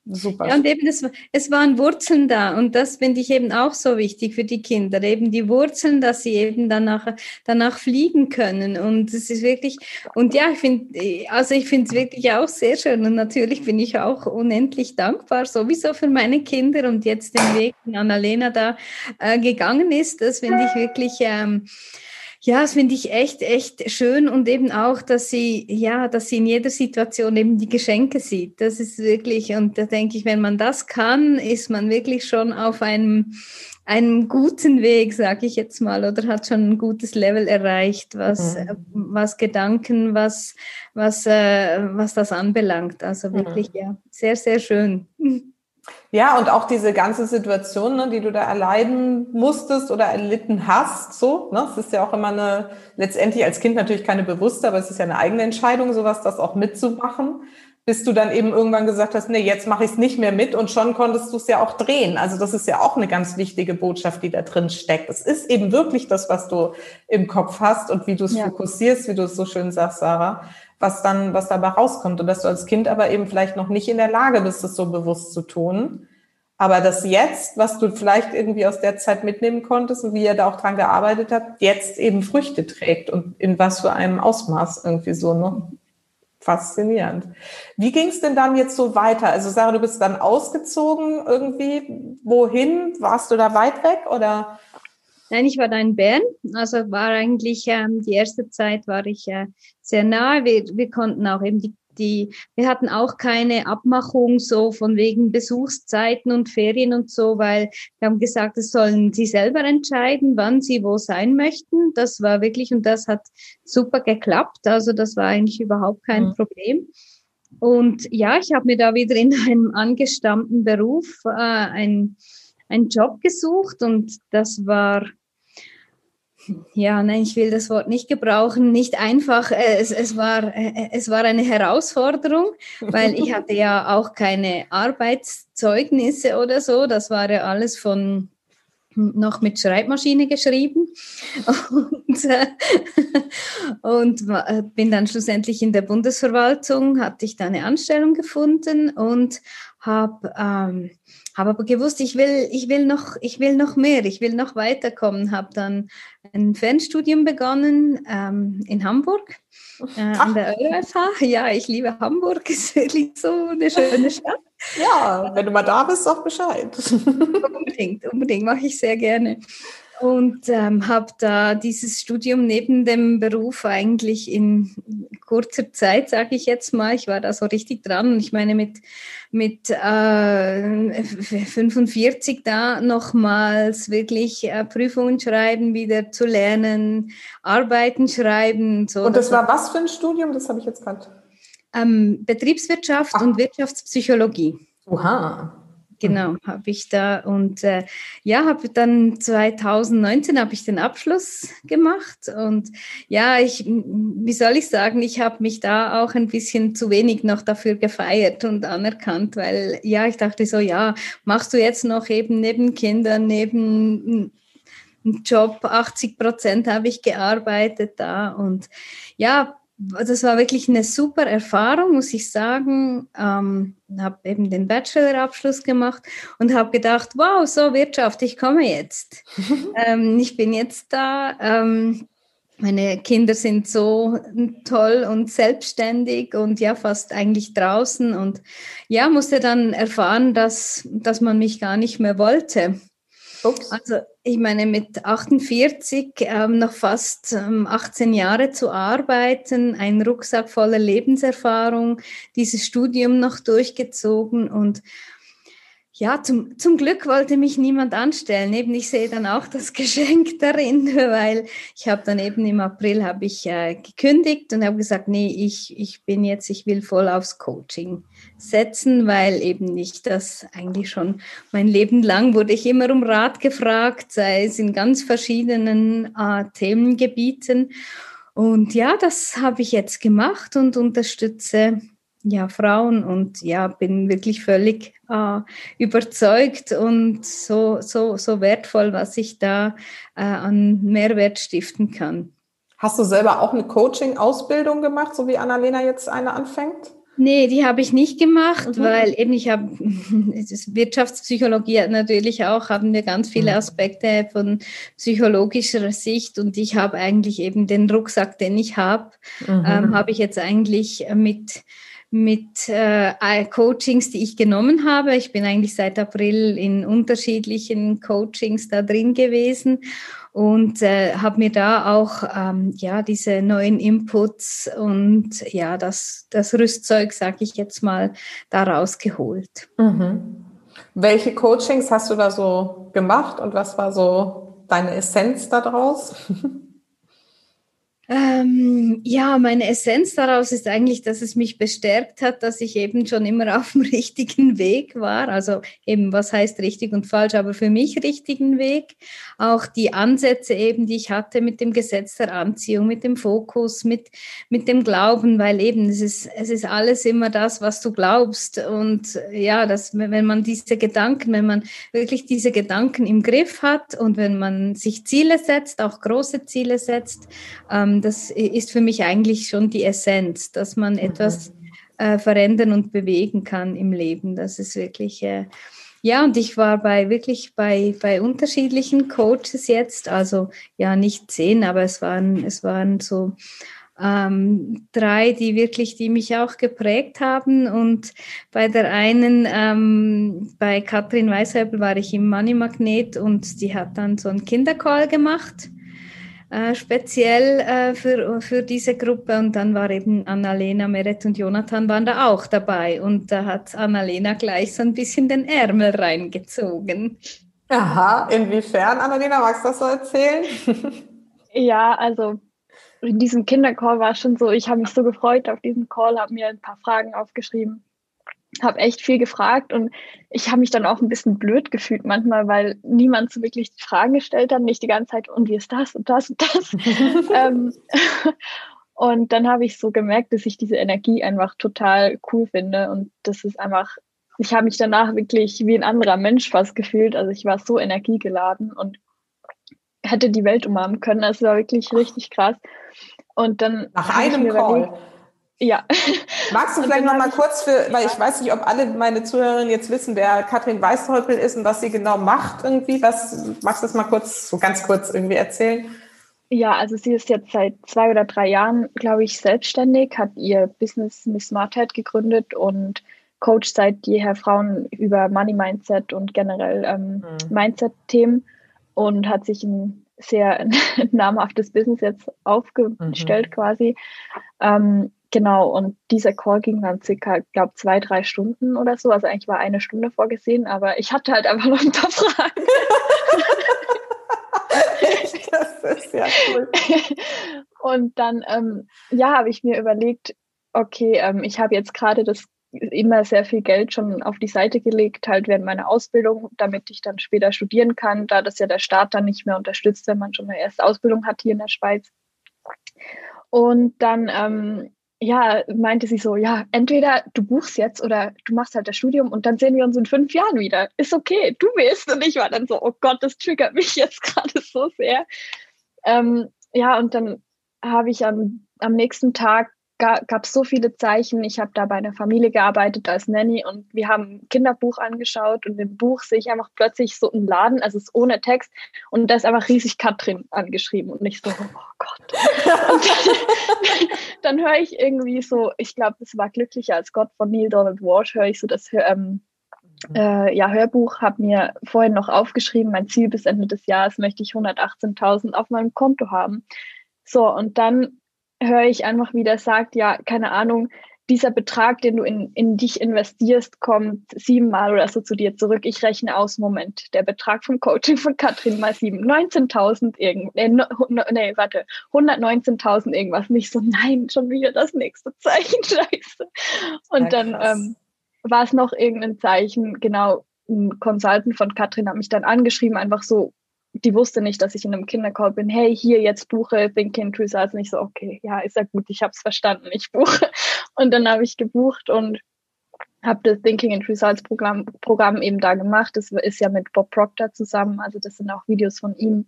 Super. Ja, und eben es, es waren Wurzeln da und das finde ich eben auch so wichtig für die Kinder, eben die Wurzeln, dass sie eben danach, danach fliegen können und es ist wirklich, und ja, ich finde, also ich finde es wirklich auch sehr schön und natürlich bin ich auch unendlich dankbar sowieso für meine Kinder und jetzt den Weg, den Annalena da äh, gegangen ist, das finde ich wirklich, ähm, ja, das finde ich echt, echt schön und eben auch, dass sie, ja, dass sie in jeder Situation eben die Geschenke sieht. Das ist wirklich, und da denke ich, wenn man das kann, ist man wirklich schon auf einem, einem guten Weg, sage ich jetzt mal, oder hat schon ein gutes Level erreicht, was, mhm. was Gedanken, was, was, äh, was das anbelangt. Also wirklich, mhm. ja, sehr, sehr schön. Ja, und auch diese ganze Situation, ne, die du da erleiden musstest oder erlitten hast, so, ne, es ist ja auch immer eine, letztendlich als Kind natürlich keine bewusste, aber es ist ja eine eigene Entscheidung, sowas, das auch mitzumachen, bis du dann eben irgendwann gesagt hast, nee, jetzt mache ich es nicht mehr mit und schon konntest du es ja auch drehen. Also das ist ja auch eine ganz wichtige Botschaft, die da drin steckt. Es ist eben wirklich das, was du im Kopf hast und wie du es ja. fokussierst, wie du es so schön sagst, Sarah was dann, was dabei rauskommt und dass du als Kind aber eben vielleicht noch nicht in der Lage bist, es so bewusst zu tun. Aber das jetzt, was du vielleicht irgendwie aus der Zeit mitnehmen konntest und wie ihr da auch dran gearbeitet habt, jetzt eben Früchte trägt und in was für einem Ausmaß irgendwie so, ne? Faszinierend. Wie ging es denn dann jetzt so weiter? Also Sarah, du bist dann ausgezogen irgendwie. Wohin? Warst du da weit weg oder? Nein, ich war da in Bern. Also war eigentlich ähm, die erste Zeit war ich äh, sehr nahe. Wir, wir konnten auch eben die, die, wir hatten auch keine Abmachung so von wegen Besuchszeiten und Ferien und so, weil wir haben gesagt, es sollen sie selber entscheiden, wann sie wo sein möchten. Das war wirklich und das hat super geklappt. Also das war eigentlich überhaupt kein mhm. Problem. Und ja, ich habe mir da wieder in einem angestammten Beruf äh, ein einen Job gesucht und das war, ja, nein, ich will das Wort nicht gebrauchen, nicht einfach. Äh, es, es, war, äh, es war eine Herausforderung, weil ich hatte ja auch keine Arbeitszeugnisse oder so. Das war ja alles von noch mit Schreibmaschine geschrieben und, äh, und bin dann schlussendlich in der Bundesverwaltung, hatte ich da eine Anstellung gefunden und habe ähm, habe aber gewusst, ich will, ich will noch, ich will noch mehr, ich will noch weiterkommen. Habe dann ein Fernstudium begonnen ähm, in Hamburg äh, an der EuFH. Ja, ich liebe Hamburg, ist wirklich so eine schöne Stadt. Ja, wenn du mal da bist, sag Bescheid. unbedingt, unbedingt, mache ich sehr gerne. Und ähm, habe da dieses Studium neben dem Beruf eigentlich in kurzer Zeit, sage ich jetzt mal, ich war da so richtig dran. Ich meine, mit, mit äh, 45 da nochmals wirklich äh, Prüfungen schreiben, wieder zu lernen, Arbeiten schreiben. So. Und das war was für ein Studium? Das habe ich jetzt gerade. Ähm, Betriebswirtschaft Ach. und Wirtschaftspsychologie. Oha. Genau, habe ich da. Und äh, ja, habe dann 2019 habe ich den Abschluss gemacht. Und ja, ich, wie soll ich sagen, ich habe mich da auch ein bisschen zu wenig noch dafür gefeiert und anerkannt, weil ja, ich dachte so, ja, machst du jetzt noch eben neben Kindern, neben Job, 80 Prozent habe ich gearbeitet da. Und ja, das war wirklich eine super Erfahrung, muss ich sagen. Ähm, habe eben den Bachelorabschluss gemacht und habe gedacht, wow, so Wirtschaft, ich komme jetzt. ähm, ich bin jetzt da. Ähm, meine Kinder sind so toll und selbstständig und ja, fast eigentlich draußen und ja, musste dann erfahren, dass, dass man mich gar nicht mehr wollte. Ups. Also ich meine, mit 48 ähm, noch fast ähm, 18 Jahre zu arbeiten, ein Rucksack voller Lebenserfahrung, dieses Studium noch durchgezogen und ja, zum, zum Glück wollte mich niemand anstellen. Eben, ich sehe dann auch das Geschenk darin, weil ich habe dann eben im April habe ich äh, gekündigt und habe gesagt, nee, ich, ich bin jetzt, ich will voll aufs Coaching setzen, weil eben ich das eigentlich schon mein Leben lang wurde ich immer um Rat gefragt, sei es in ganz verschiedenen äh, Themengebieten. Und ja, das habe ich jetzt gemacht und unterstütze ja, Frauen und ja, bin wirklich völlig äh, überzeugt und so, so, so wertvoll, was ich da äh, an Mehrwert stiften kann. Hast du selber auch eine Coaching-Ausbildung gemacht, so wie Annalena jetzt eine anfängt? Nee, die habe ich nicht gemacht, mhm. weil eben ich habe Wirtschaftspsychologie natürlich auch, haben wir ganz viele mhm. Aspekte von psychologischer Sicht und ich habe eigentlich eben den Rucksack, den ich habe, mhm. ähm, habe ich jetzt eigentlich mit mit äh, Coachings, die ich genommen habe. Ich bin eigentlich seit April in unterschiedlichen Coachings da drin gewesen und äh, habe mir da auch ähm, ja diese neuen Inputs und ja das das Rüstzeug, sage ich jetzt mal, daraus geholt. Mhm. Welche Coachings hast du da so gemacht und was war so deine Essenz daraus? Ähm, ja, meine Essenz daraus ist eigentlich, dass es mich bestärkt hat, dass ich eben schon immer auf dem richtigen Weg war. Also eben, was heißt richtig und falsch, aber für mich richtigen Weg. Auch die Ansätze eben, die ich hatte mit dem Gesetz der Anziehung, mit dem Fokus, mit, mit dem Glauben, weil eben es ist, es ist alles immer das, was du glaubst. Und ja, das, wenn man diese Gedanken, wenn man wirklich diese Gedanken im Griff hat und wenn man sich Ziele setzt, auch große Ziele setzt, ähm, das ist für mich eigentlich schon die Essenz, dass man mhm. etwas äh, verändern und bewegen kann im Leben. Das ist wirklich, äh, ja, und ich war bei wirklich bei, bei unterschiedlichen Coaches jetzt, also ja, nicht zehn, aber es waren, es waren so ähm, drei, die wirklich, die mich auch geprägt haben. Und bei der einen, ähm, bei Katrin Weishäubel war ich im Money Magnet und die hat dann so einen Kindercall gemacht. Äh, speziell äh, für, für diese Gruppe. Und dann war eben Annalena, Meret und Jonathan waren da auch dabei. Und da hat Annalena gleich so ein bisschen den Ärmel reingezogen. Aha, inwiefern, Annalena, magst du das so erzählen? ja, also in diesem Kindercall war es schon so, ich habe mich so gefreut auf diesen Call, habe mir ein paar Fragen aufgeschrieben habe echt viel gefragt und ich habe mich dann auch ein bisschen blöd gefühlt manchmal, weil niemand so wirklich die Fragen gestellt hat, nicht die ganze Zeit, und wie ist das und das und das. ähm, und dann habe ich so gemerkt, dass ich diese Energie einfach total cool finde und das ist einfach, ich habe mich danach wirklich wie ein anderer Mensch fast gefühlt, also ich war so energiegeladen und hätte die Welt umarmen können, das war wirklich richtig krass. Und dann nach einem Call. Überlegt, ja. Magst du vielleicht noch mal kurz für, weil ich weiß nicht, ob alle meine Zuhörerinnen jetzt wissen, wer Katrin Weißhäupel ist und was sie genau macht irgendwie. Was, magst du das mal kurz, so ganz kurz irgendwie erzählen? Ja, also sie ist jetzt seit zwei oder drei Jahren, glaube ich, selbstständig, hat ihr Business Miss Smartheit gegründet und coacht seit jeher Frauen über Money Mindset und generell ähm, mhm. Mindset-Themen. und hat sich ein sehr namhaftes Business jetzt aufgestellt mhm. quasi. Ähm, genau, und dieser Call ging dann circa, glaube zwei, drei Stunden oder so. Also eigentlich war eine Stunde vorgesehen, aber ich hatte halt einfach noch ein paar Fragen. das ist ja cool. Und dann, ähm, ja, habe ich mir überlegt, okay, ähm, ich habe jetzt gerade das immer sehr viel Geld schon auf die Seite gelegt, halt während meiner Ausbildung, damit ich dann später studieren kann, da das ja der Staat dann nicht mehr unterstützt, wenn man schon eine erste Ausbildung hat hier in der Schweiz. Und dann, ähm, ja, meinte sie so, ja, entweder du buchst jetzt oder du machst halt das Studium und dann sehen wir uns in fünf Jahren wieder. Ist okay, du willst. Und ich war dann so, oh Gott, das triggert mich jetzt gerade so sehr. Ähm, ja, und dann habe ich am, am nächsten Tag gab es so viele Zeichen. Ich habe da bei einer Familie gearbeitet als Nanny und wir haben ein Kinderbuch angeschaut und im Buch sehe ich einfach plötzlich so einen Laden, also es ist ohne Text und da ist einfach riesig Katrin angeschrieben und ich so, oh Gott. dann, dann höre ich irgendwie so, ich glaube, es war glücklicher als Gott von Neil Donald Walsh, höre ich so das ähm, äh, ja, Hörbuch, habe mir vorhin noch aufgeschrieben, mein Ziel bis Ende des Jahres möchte ich 118.000 auf meinem Konto haben. So, und dann höre ich einfach, wie der sagt, ja, keine Ahnung, dieser Betrag, den du in, in dich investierst, kommt siebenmal oder so zu dir zurück. Ich rechne aus, Moment, der Betrag vom Coaching von Katrin mal sieben, 19.000 irgend, äh, nee, warte, 119.000 irgendwas. Nicht so, nein, schon wieder das nächste Zeichen, scheiße. Und ja, dann ähm, war es noch irgendein Zeichen, genau, ein Consultant von Katrin hat mich dann angeschrieben, einfach so, die wusste nicht, dass ich in einem Kindercall bin. Hey, hier jetzt buche Thinking Results. Also nicht so, okay, ja, ist ja gut, ich habe es verstanden, ich buche. Und dann habe ich gebucht und habe das Thinking and Results Programm, Programm eben da gemacht. Das ist ja mit Bob Proctor zusammen, also das sind auch Videos von ihm.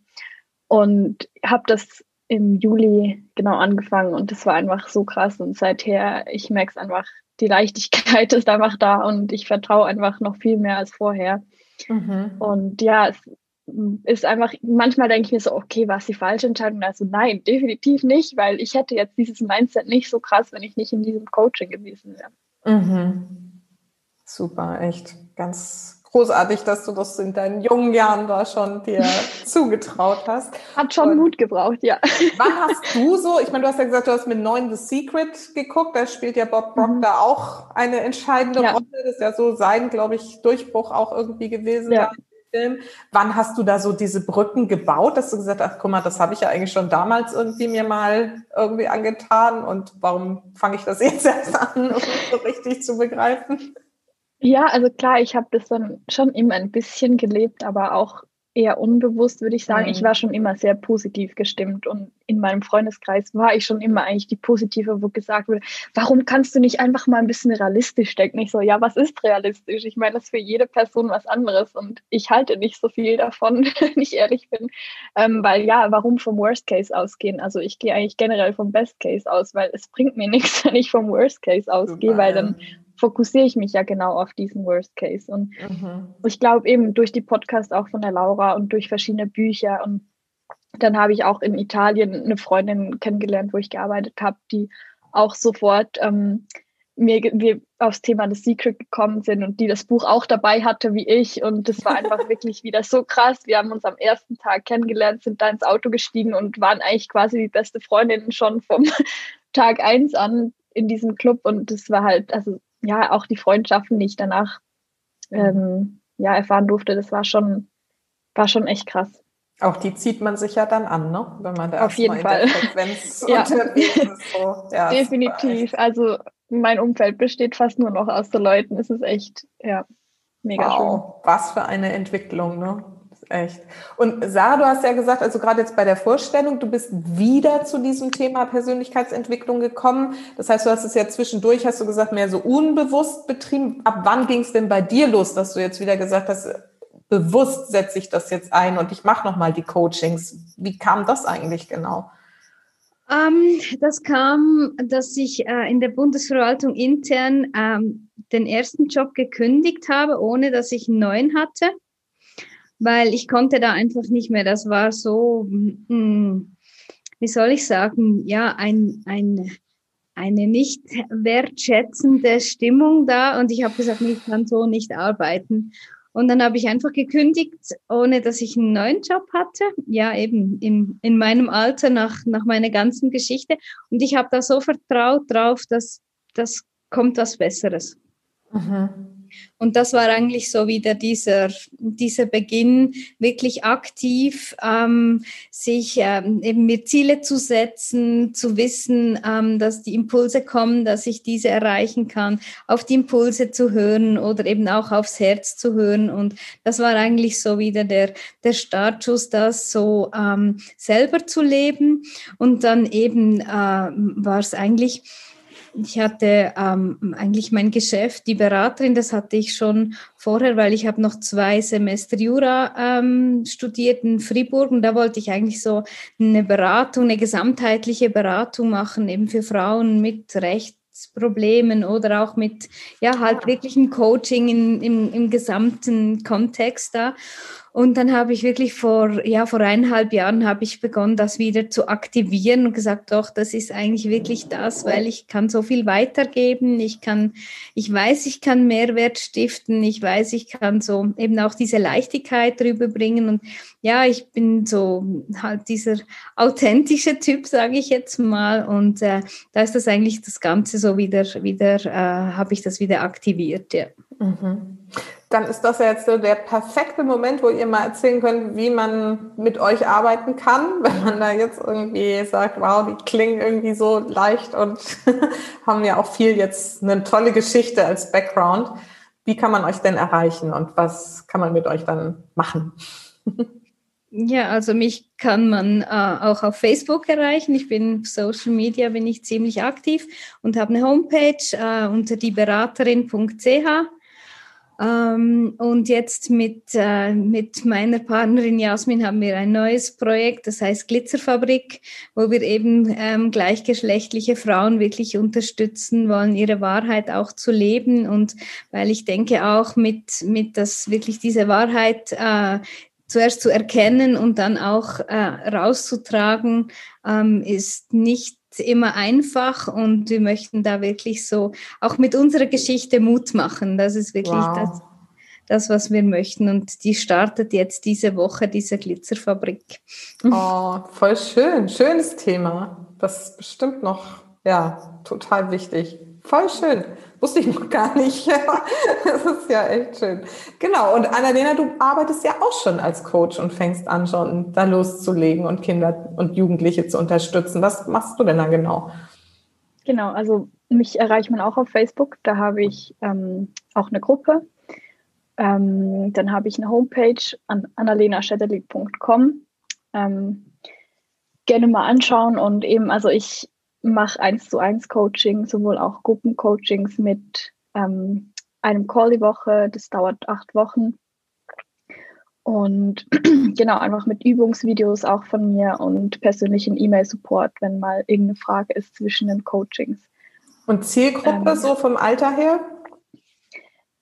Und habe das im Juli genau angefangen und das war einfach so krass. Und seither, ich merke es einfach, die Leichtigkeit ist einfach da und ich vertraue einfach noch viel mehr als vorher. Mhm. Und ja, es ist einfach, manchmal denke ich mir so, okay, war es die falsche Entscheidung? Also nein, definitiv nicht, weil ich hätte jetzt dieses Mindset nicht so krass, wenn ich nicht in diesem Coaching gewesen wäre. Mhm. Super, echt ganz großartig, dass du das in deinen jungen Jahren da schon dir zugetraut hast. Hat schon Und Mut gebraucht, ja. Wann hast du so, ich meine, du hast ja gesagt, du hast mit neun The Secret geguckt, da spielt ja Bob Proctor mhm. auch eine entscheidende ja. Rolle. Das ist ja so sein, glaube ich, Durchbruch auch irgendwie gewesen. Ja. Film. Wann hast du da so diese Brücken gebaut, dass du gesagt hast, guck mal, das habe ich ja eigentlich schon damals irgendwie mir mal irgendwie angetan und warum fange ich das jetzt erst an, um so richtig zu begreifen? Ja, also klar, ich habe das dann schon immer ein bisschen gelebt, aber auch eher unbewusst, würde ich sagen. Mhm. Ich war schon immer sehr positiv gestimmt und in meinem Freundeskreis war ich schon immer eigentlich die Positive, wo gesagt wurde, warum kannst du nicht einfach mal ein bisschen realistisch denken? Ich so, ja, was ist realistisch? Ich meine, das ist für jede Person was anderes und ich halte nicht so viel davon, wenn ich ehrlich bin. Ähm, weil ja, warum vom Worst Case ausgehen? Also ich gehe eigentlich generell vom Best Case aus, weil es bringt mir nichts, wenn ich vom Worst Case ausgehe, weil dann fokussiere ich mich ja genau auf diesen Worst Case. Und mhm. ich glaube eben durch die Podcast auch von der Laura und durch verschiedene Bücher und dann habe ich auch in Italien eine Freundin kennengelernt, wo ich gearbeitet habe, die auch sofort ähm, mir, mir aufs Thema The Secret gekommen sind und die das Buch auch dabei hatte wie ich. Und das war einfach wirklich wieder so krass. Wir haben uns am ersten Tag kennengelernt, sind da ins Auto gestiegen und waren eigentlich quasi die beste Freundin schon vom Tag eins an in diesem Club. Und das war halt, also ja, auch die Freundschaften, die ich danach ähm, ja, erfahren durfte, das war schon, war schon echt krass. Auch die zieht man sich ja dann an, ne? wenn man da Auf jeden Fall. ja. So. Ja, Definitiv. Also mein Umfeld besteht fast nur noch aus so Leuten. Es ist echt, ja, mega wow. schön. Was für eine Entwicklung, ne? Echt. Und Sarah, du hast ja gesagt, also gerade jetzt bei der Vorstellung, du bist wieder zu diesem Thema Persönlichkeitsentwicklung gekommen. Das heißt, du hast es ja zwischendurch, hast du gesagt, mehr so unbewusst betrieben. Ab wann ging es denn bei dir los, dass du jetzt wieder gesagt hast, bewusst setze ich das jetzt ein und ich mache nochmal die Coachings? Wie kam das eigentlich genau? Ähm, das kam, dass ich äh, in der Bundesverwaltung intern ähm, den ersten Job gekündigt habe, ohne dass ich einen neuen hatte weil ich konnte da einfach nicht mehr. Das war so, hm, wie soll ich sagen, ja, ein, ein, eine nicht wertschätzende Stimmung da und ich habe gesagt, ich kann so nicht arbeiten. Und dann habe ich einfach gekündigt, ohne dass ich einen neuen Job hatte. Ja, eben in, in meinem Alter nach, nach meiner ganzen Geschichte. Und ich habe da so vertraut drauf, dass das kommt was Besseres. Mhm. Und das war eigentlich so wieder dieser, dieser Beginn, wirklich aktiv ähm, sich ähm, eben mir Ziele zu setzen, zu wissen, ähm, dass die Impulse kommen, dass ich diese erreichen kann, auf die Impulse zu hören oder eben auch aufs Herz zu hören. Und das war eigentlich so wieder der, der Startschuss, das so ähm, selber zu leben. Und dann eben äh, war es eigentlich, ich hatte ähm, eigentlich mein Geschäft, die Beraterin, das hatte ich schon vorher, weil ich habe noch zwei Semester Jura ähm, studiert in Fribourg und da wollte ich eigentlich so eine Beratung, eine gesamtheitliche Beratung machen, eben für Frauen mit Rechtsproblemen oder auch mit, ja, halt ein Coaching in, im, im gesamten Kontext da. Und dann habe ich wirklich vor, ja, vor eineinhalb Jahren habe ich begonnen, das wieder zu aktivieren und gesagt, doch, das ist eigentlich wirklich das, weil ich kann so viel weitergeben. Ich kann, ich weiß, ich kann Mehrwert stiften. Ich weiß, ich kann so eben auch diese Leichtigkeit drüber bringen. Und ja, ich bin so halt dieser authentische Typ, sage ich jetzt mal. Und äh, da ist das eigentlich das Ganze so wieder, wieder, äh, habe ich das wieder aktiviert, ja. Mhm dann ist das ja jetzt so der perfekte Moment, wo ihr mal erzählen könnt, wie man mit euch arbeiten kann, wenn man da jetzt irgendwie sagt, wow, die klingen irgendwie so leicht und haben ja auch viel jetzt eine tolle Geschichte als Background. Wie kann man euch denn erreichen und was kann man mit euch dann machen? Ja, also mich kann man äh, auch auf Facebook erreichen. Ich bin Social Media bin ich ziemlich aktiv und habe eine Homepage äh, unter dieberaterin.ch ähm, und jetzt mit, äh, mit meiner Partnerin Jasmin haben wir ein neues Projekt, das heißt Glitzerfabrik, wo wir eben ähm, gleichgeschlechtliche Frauen wirklich unterstützen wollen, ihre Wahrheit auch zu leben. Und weil ich denke auch mit, mit das wirklich diese Wahrheit äh, zuerst zu erkennen und dann auch äh, rauszutragen, ähm, ist nicht immer einfach und wir möchten da wirklich so auch mit unserer Geschichte Mut machen. Das ist wirklich wow. das, das, was wir möchten. Und die startet jetzt diese Woche, diese Glitzerfabrik. Oh, voll schön. Schönes Thema. Das ist bestimmt noch, ja, total wichtig. Voll schön. Wusste ich noch gar nicht. das ist ja echt schön. Genau. Und Annalena, du arbeitest ja auch schon als Coach und fängst an, schon da loszulegen und Kinder und Jugendliche zu unterstützen. Was machst du denn da genau? Genau. Also mich erreicht man auch auf Facebook. Da habe ich ähm, auch eine Gruppe. Ähm, dann habe ich eine Homepage an annalenaschetterling.com. Ähm, gerne mal anschauen und eben, also ich mache eins zu eins Coaching, sowohl auch Gruppencoachings mit ähm, einem Call die Woche, das dauert acht Wochen. Und genau, einfach mit Übungsvideos auch von mir und persönlichen E-Mail-Support, wenn mal irgendeine Frage ist zwischen den Coachings. Und Zielgruppe ähm, so vom Alter her?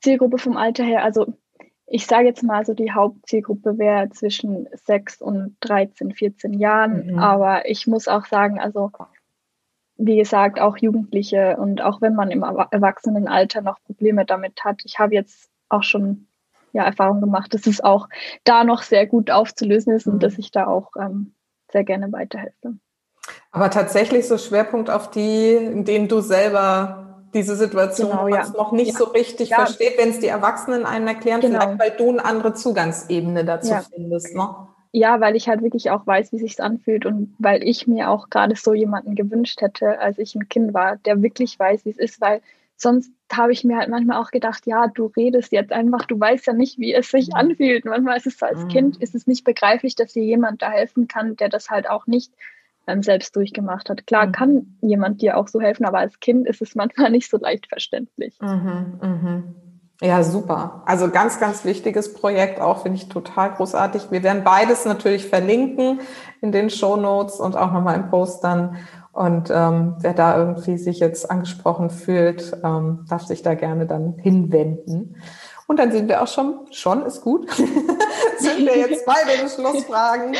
Zielgruppe vom Alter her, also ich sage jetzt mal so, die Hauptzielgruppe wäre zwischen 6 und 13, 14 Jahren. Mhm. Aber ich muss auch sagen, also wie gesagt, auch Jugendliche und auch wenn man im Erwachsenenalter noch Probleme damit hat. Ich habe jetzt auch schon ja, Erfahrung gemacht, dass es auch da noch sehr gut aufzulösen ist mhm. und dass ich da auch ähm, sehr gerne weiterhelfe. Aber tatsächlich so Schwerpunkt auf die, in denen du selber diese Situation genau, ja. noch nicht ja. so richtig ja. versteht, wenn es die Erwachsenen einem erklären, genau. vielleicht weil du eine andere Zugangsebene dazu findest. Ne? Ja, weil ich halt wirklich auch weiß, wie sich's anfühlt und weil ich mir auch gerade so jemanden gewünscht hätte, als ich ein Kind war, der wirklich weiß, wie es ist, weil sonst habe ich mir halt manchmal auch gedacht, ja, du redest jetzt einfach, du weißt ja nicht, wie es sich mhm. anfühlt. manchmal ist es so als mhm. Kind, ist es nicht begreiflich, dass dir jemand da helfen kann, der das halt auch nicht ähm, selbst durchgemacht hat. Klar mhm. kann jemand dir auch so helfen, aber als Kind ist es manchmal nicht so leicht verständlich. Mhm, mh. Ja, super. Also ganz, ganz wichtiges Projekt, auch finde ich total großartig. Wir werden beides natürlich verlinken in den Show Notes und auch nochmal im Post dann. Und ähm, wer da irgendwie sich jetzt angesprochen fühlt, ähm, darf sich da gerne dann hinwenden. Und dann sind wir auch schon, schon ist gut, sind wir jetzt bei den Schlussfragen,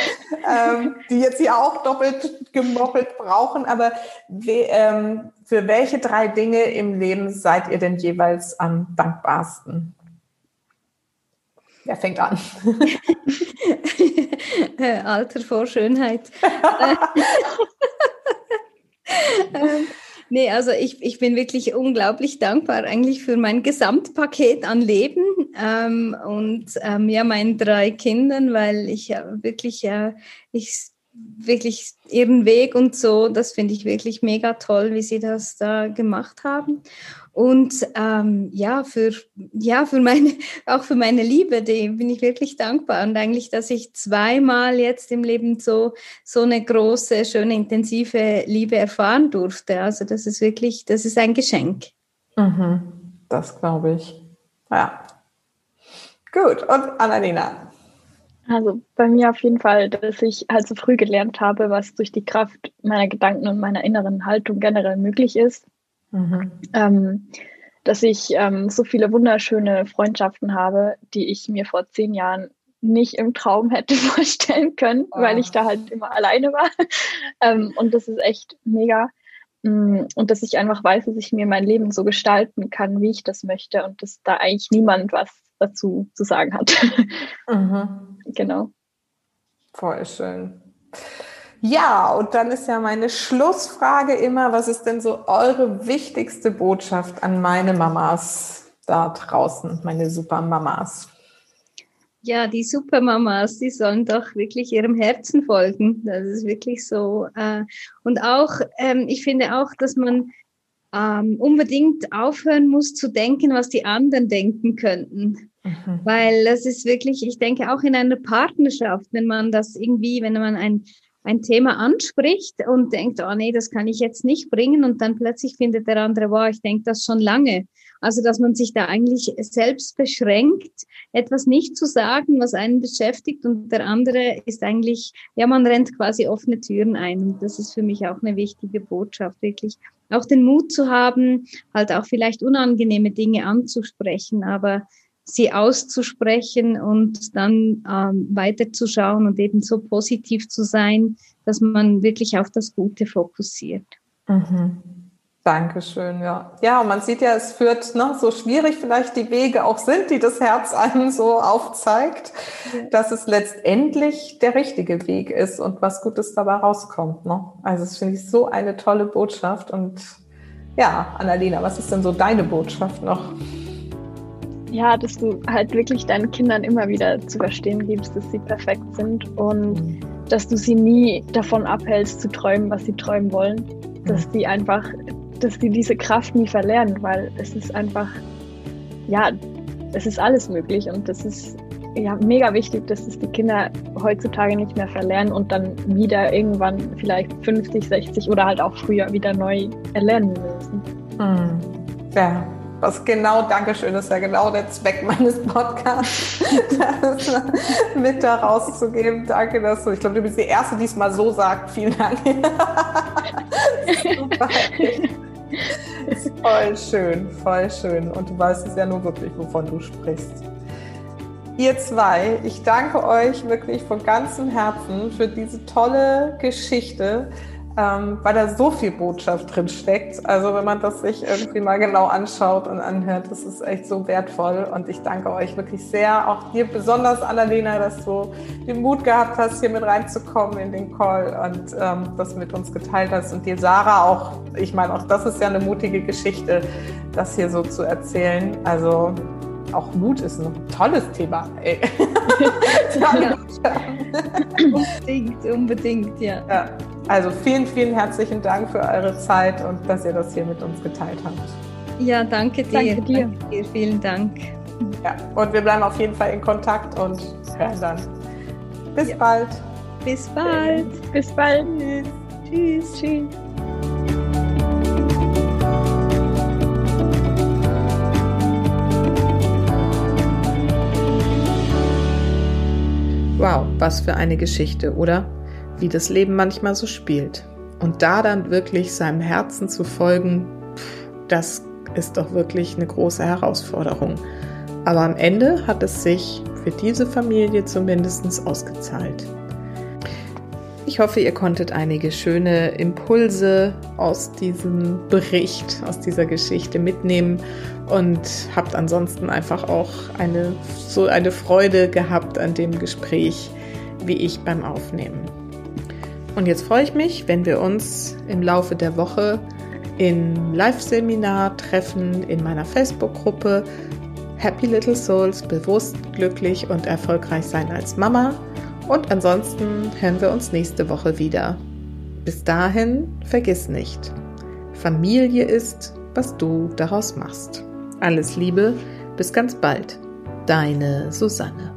ähm, die jetzt hier auch doppelt gemoppelt brauchen. Aber we, ähm, für welche drei Dinge im Leben seid ihr denn jeweils am dankbarsten? Wer fängt an? Alter vor Schönheit. Nee, also ich, ich bin wirklich unglaublich dankbar eigentlich für mein Gesamtpaket an Leben ähm, und ähm, ja, meinen drei Kindern, weil ich ja wirklich, ja, ich wirklich ihren Weg und so, das finde ich wirklich mega toll, wie sie das da gemacht haben. Und ähm, ja, für, ja, für meine, auch für meine Liebe, die bin ich wirklich dankbar. Und eigentlich, dass ich zweimal jetzt im Leben so, so eine große, schöne, intensive Liebe erfahren durfte. Also das ist wirklich, das ist ein Geschenk. Mhm, das glaube ich. Ja. Gut, und Annalena. Also bei mir auf jeden Fall, dass ich halt so früh gelernt habe, was durch die Kraft meiner Gedanken und meiner inneren Haltung generell möglich ist Mhm. Ähm, dass ich ähm, so viele wunderschöne Freundschaften habe, die ich mir vor zehn Jahren nicht im Traum hätte vorstellen können, oh. weil ich da halt immer alleine war. ähm, und das ist echt mega. Mm, und dass ich einfach weiß, dass ich mir mein Leben so gestalten kann, wie ich das möchte und dass da eigentlich niemand was dazu zu sagen hat. Mhm. Genau. Voll schön. Ja, und dann ist ja meine Schlussfrage immer, was ist denn so eure wichtigste Botschaft an meine Mamas da draußen, meine Supermamas? Ja, die Supermamas, die sollen doch wirklich ihrem Herzen folgen. Das ist wirklich so. Äh, und auch, ähm, ich finde auch, dass man ähm, unbedingt aufhören muss zu denken, was die anderen denken könnten. Mhm. Weil das ist wirklich, ich denke auch in einer Partnerschaft, wenn man das irgendwie, wenn man ein ein Thema anspricht und denkt, oh nee, das kann ich jetzt nicht bringen. Und dann plötzlich findet der andere, wow, ich denke das schon lange. Also, dass man sich da eigentlich selbst beschränkt, etwas nicht zu sagen, was einen beschäftigt und der andere ist eigentlich, ja, man rennt quasi offene Türen ein. Und das ist für mich auch eine wichtige Botschaft, wirklich auch den Mut zu haben, halt auch vielleicht unangenehme Dinge anzusprechen, aber sie auszusprechen und dann ähm, weiterzuschauen und eben so positiv zu sein, dass man wirklich auf das Gute fokussiert. Mhm. Dankeschön, ja. Ja, und man sieht ja, es führt, ne, so schwierig vielleicht die Wege auch sind, die das Herz einem so aufzeigt, dass es letztendlich der richtige Weg ist und was Gutes dabei rauskommt. Ne? Also das finde ich so eine tolle Botschaft. Und ja, Annalena, was ist denn so deine Botschaft noch? Ja, dass du halt wirklich deinen Kindern immer wieder zu verstehen gibst, dass sie perfekt sind und mhm. dass du sie nie davon abhältst zu träumen, was sie träumen wollen. Dass mhm. die einfach, dass die diese Kraft nie verlernen, weil es ist einfach, ja, es ist alles möglich und das ist ja mega wichtig, dass es die Kinder heutzutage nicht mehr verlernen und dann wieder irgendwann vielleicht 50, 60 oder halt auch früher wieder neu erlernen müssen. Mhm. Ja, was genau, Dankeschön, ist ja genau der Zweck meines Podcasts, das mit da rauszugeben. Danke, dass du, ich glaube, du bist die Erste, die es mal so sagt. Vielen Dank. Super. Voll schön, voll schön. Und du weißt es ja nur wirklich, wovon du sprichst. Ihr zwei, ich danke euch wirklich von ganzem Herzen für diese tolle Geschichte ähm, weil da so viel Botschaft drin steckt. Also wenn man das sich irgendwie mal genau anschaut und anhört, das ist echt so wertvoll. Und ich danke euch wirklich sehr, auch dir besonders, Annalena, dass du den Mut gehabt hast, hier mit reinzukommen in den Call und ähm, das mit uns geteilt hast. Und dir, Sarah, auch, ich meine, auch das ist ja eine mutige Geschichte, das hier so zu erzählen. Also auch Mut ist ein tolles Thema. Ey. unbedingt, unbedingt, ja. ja. Also vielen, vielen herzlichen Dank für eure Zeit und dass ihr das hier mit uns geteilt habt. Ja, danke dir. Danke dir. Danke dir. Vielen Dank. Ja, und wir bleiben auf jeden Fall in Kontakt und hören dann. Bis ja. bald. Bis bald. Bis bald. Tschüss. Tschüss. Tschüss. Wow, was für eine Geschichte, oder? Wie das Leben manchmal so spielt. Und da dann wirklich seinem Herzen zu folgen, das ist doch wirklich eine große Herausforderung. Aber am Ende hat es sich für diese Familie zumindest ausgezahlt. Ich hoffe, ihr konntet einige schöne Impulse aus diesem Bericht, aus dieser Geschichte mitnehmen und habt ansonsten einfach auch eine, so eine Freude gehabt an dem Gespräch wie ich beim Aufnehmen. Und jetzt freue ich mich, wenn wir uns im Laufe der Woche im Live-Seminar treffen, in meiner Facebook-Gruppe Happy Little Souls, bewusst, glücklich und erfolgreich sein als Mama. Und ansonsten hören wir uns nächste Woche wieder. Bis dahin, vergiss nicht, Familie ist, was du daraus machst. Alles Liebe, bis ganz bald. Deine Susanne.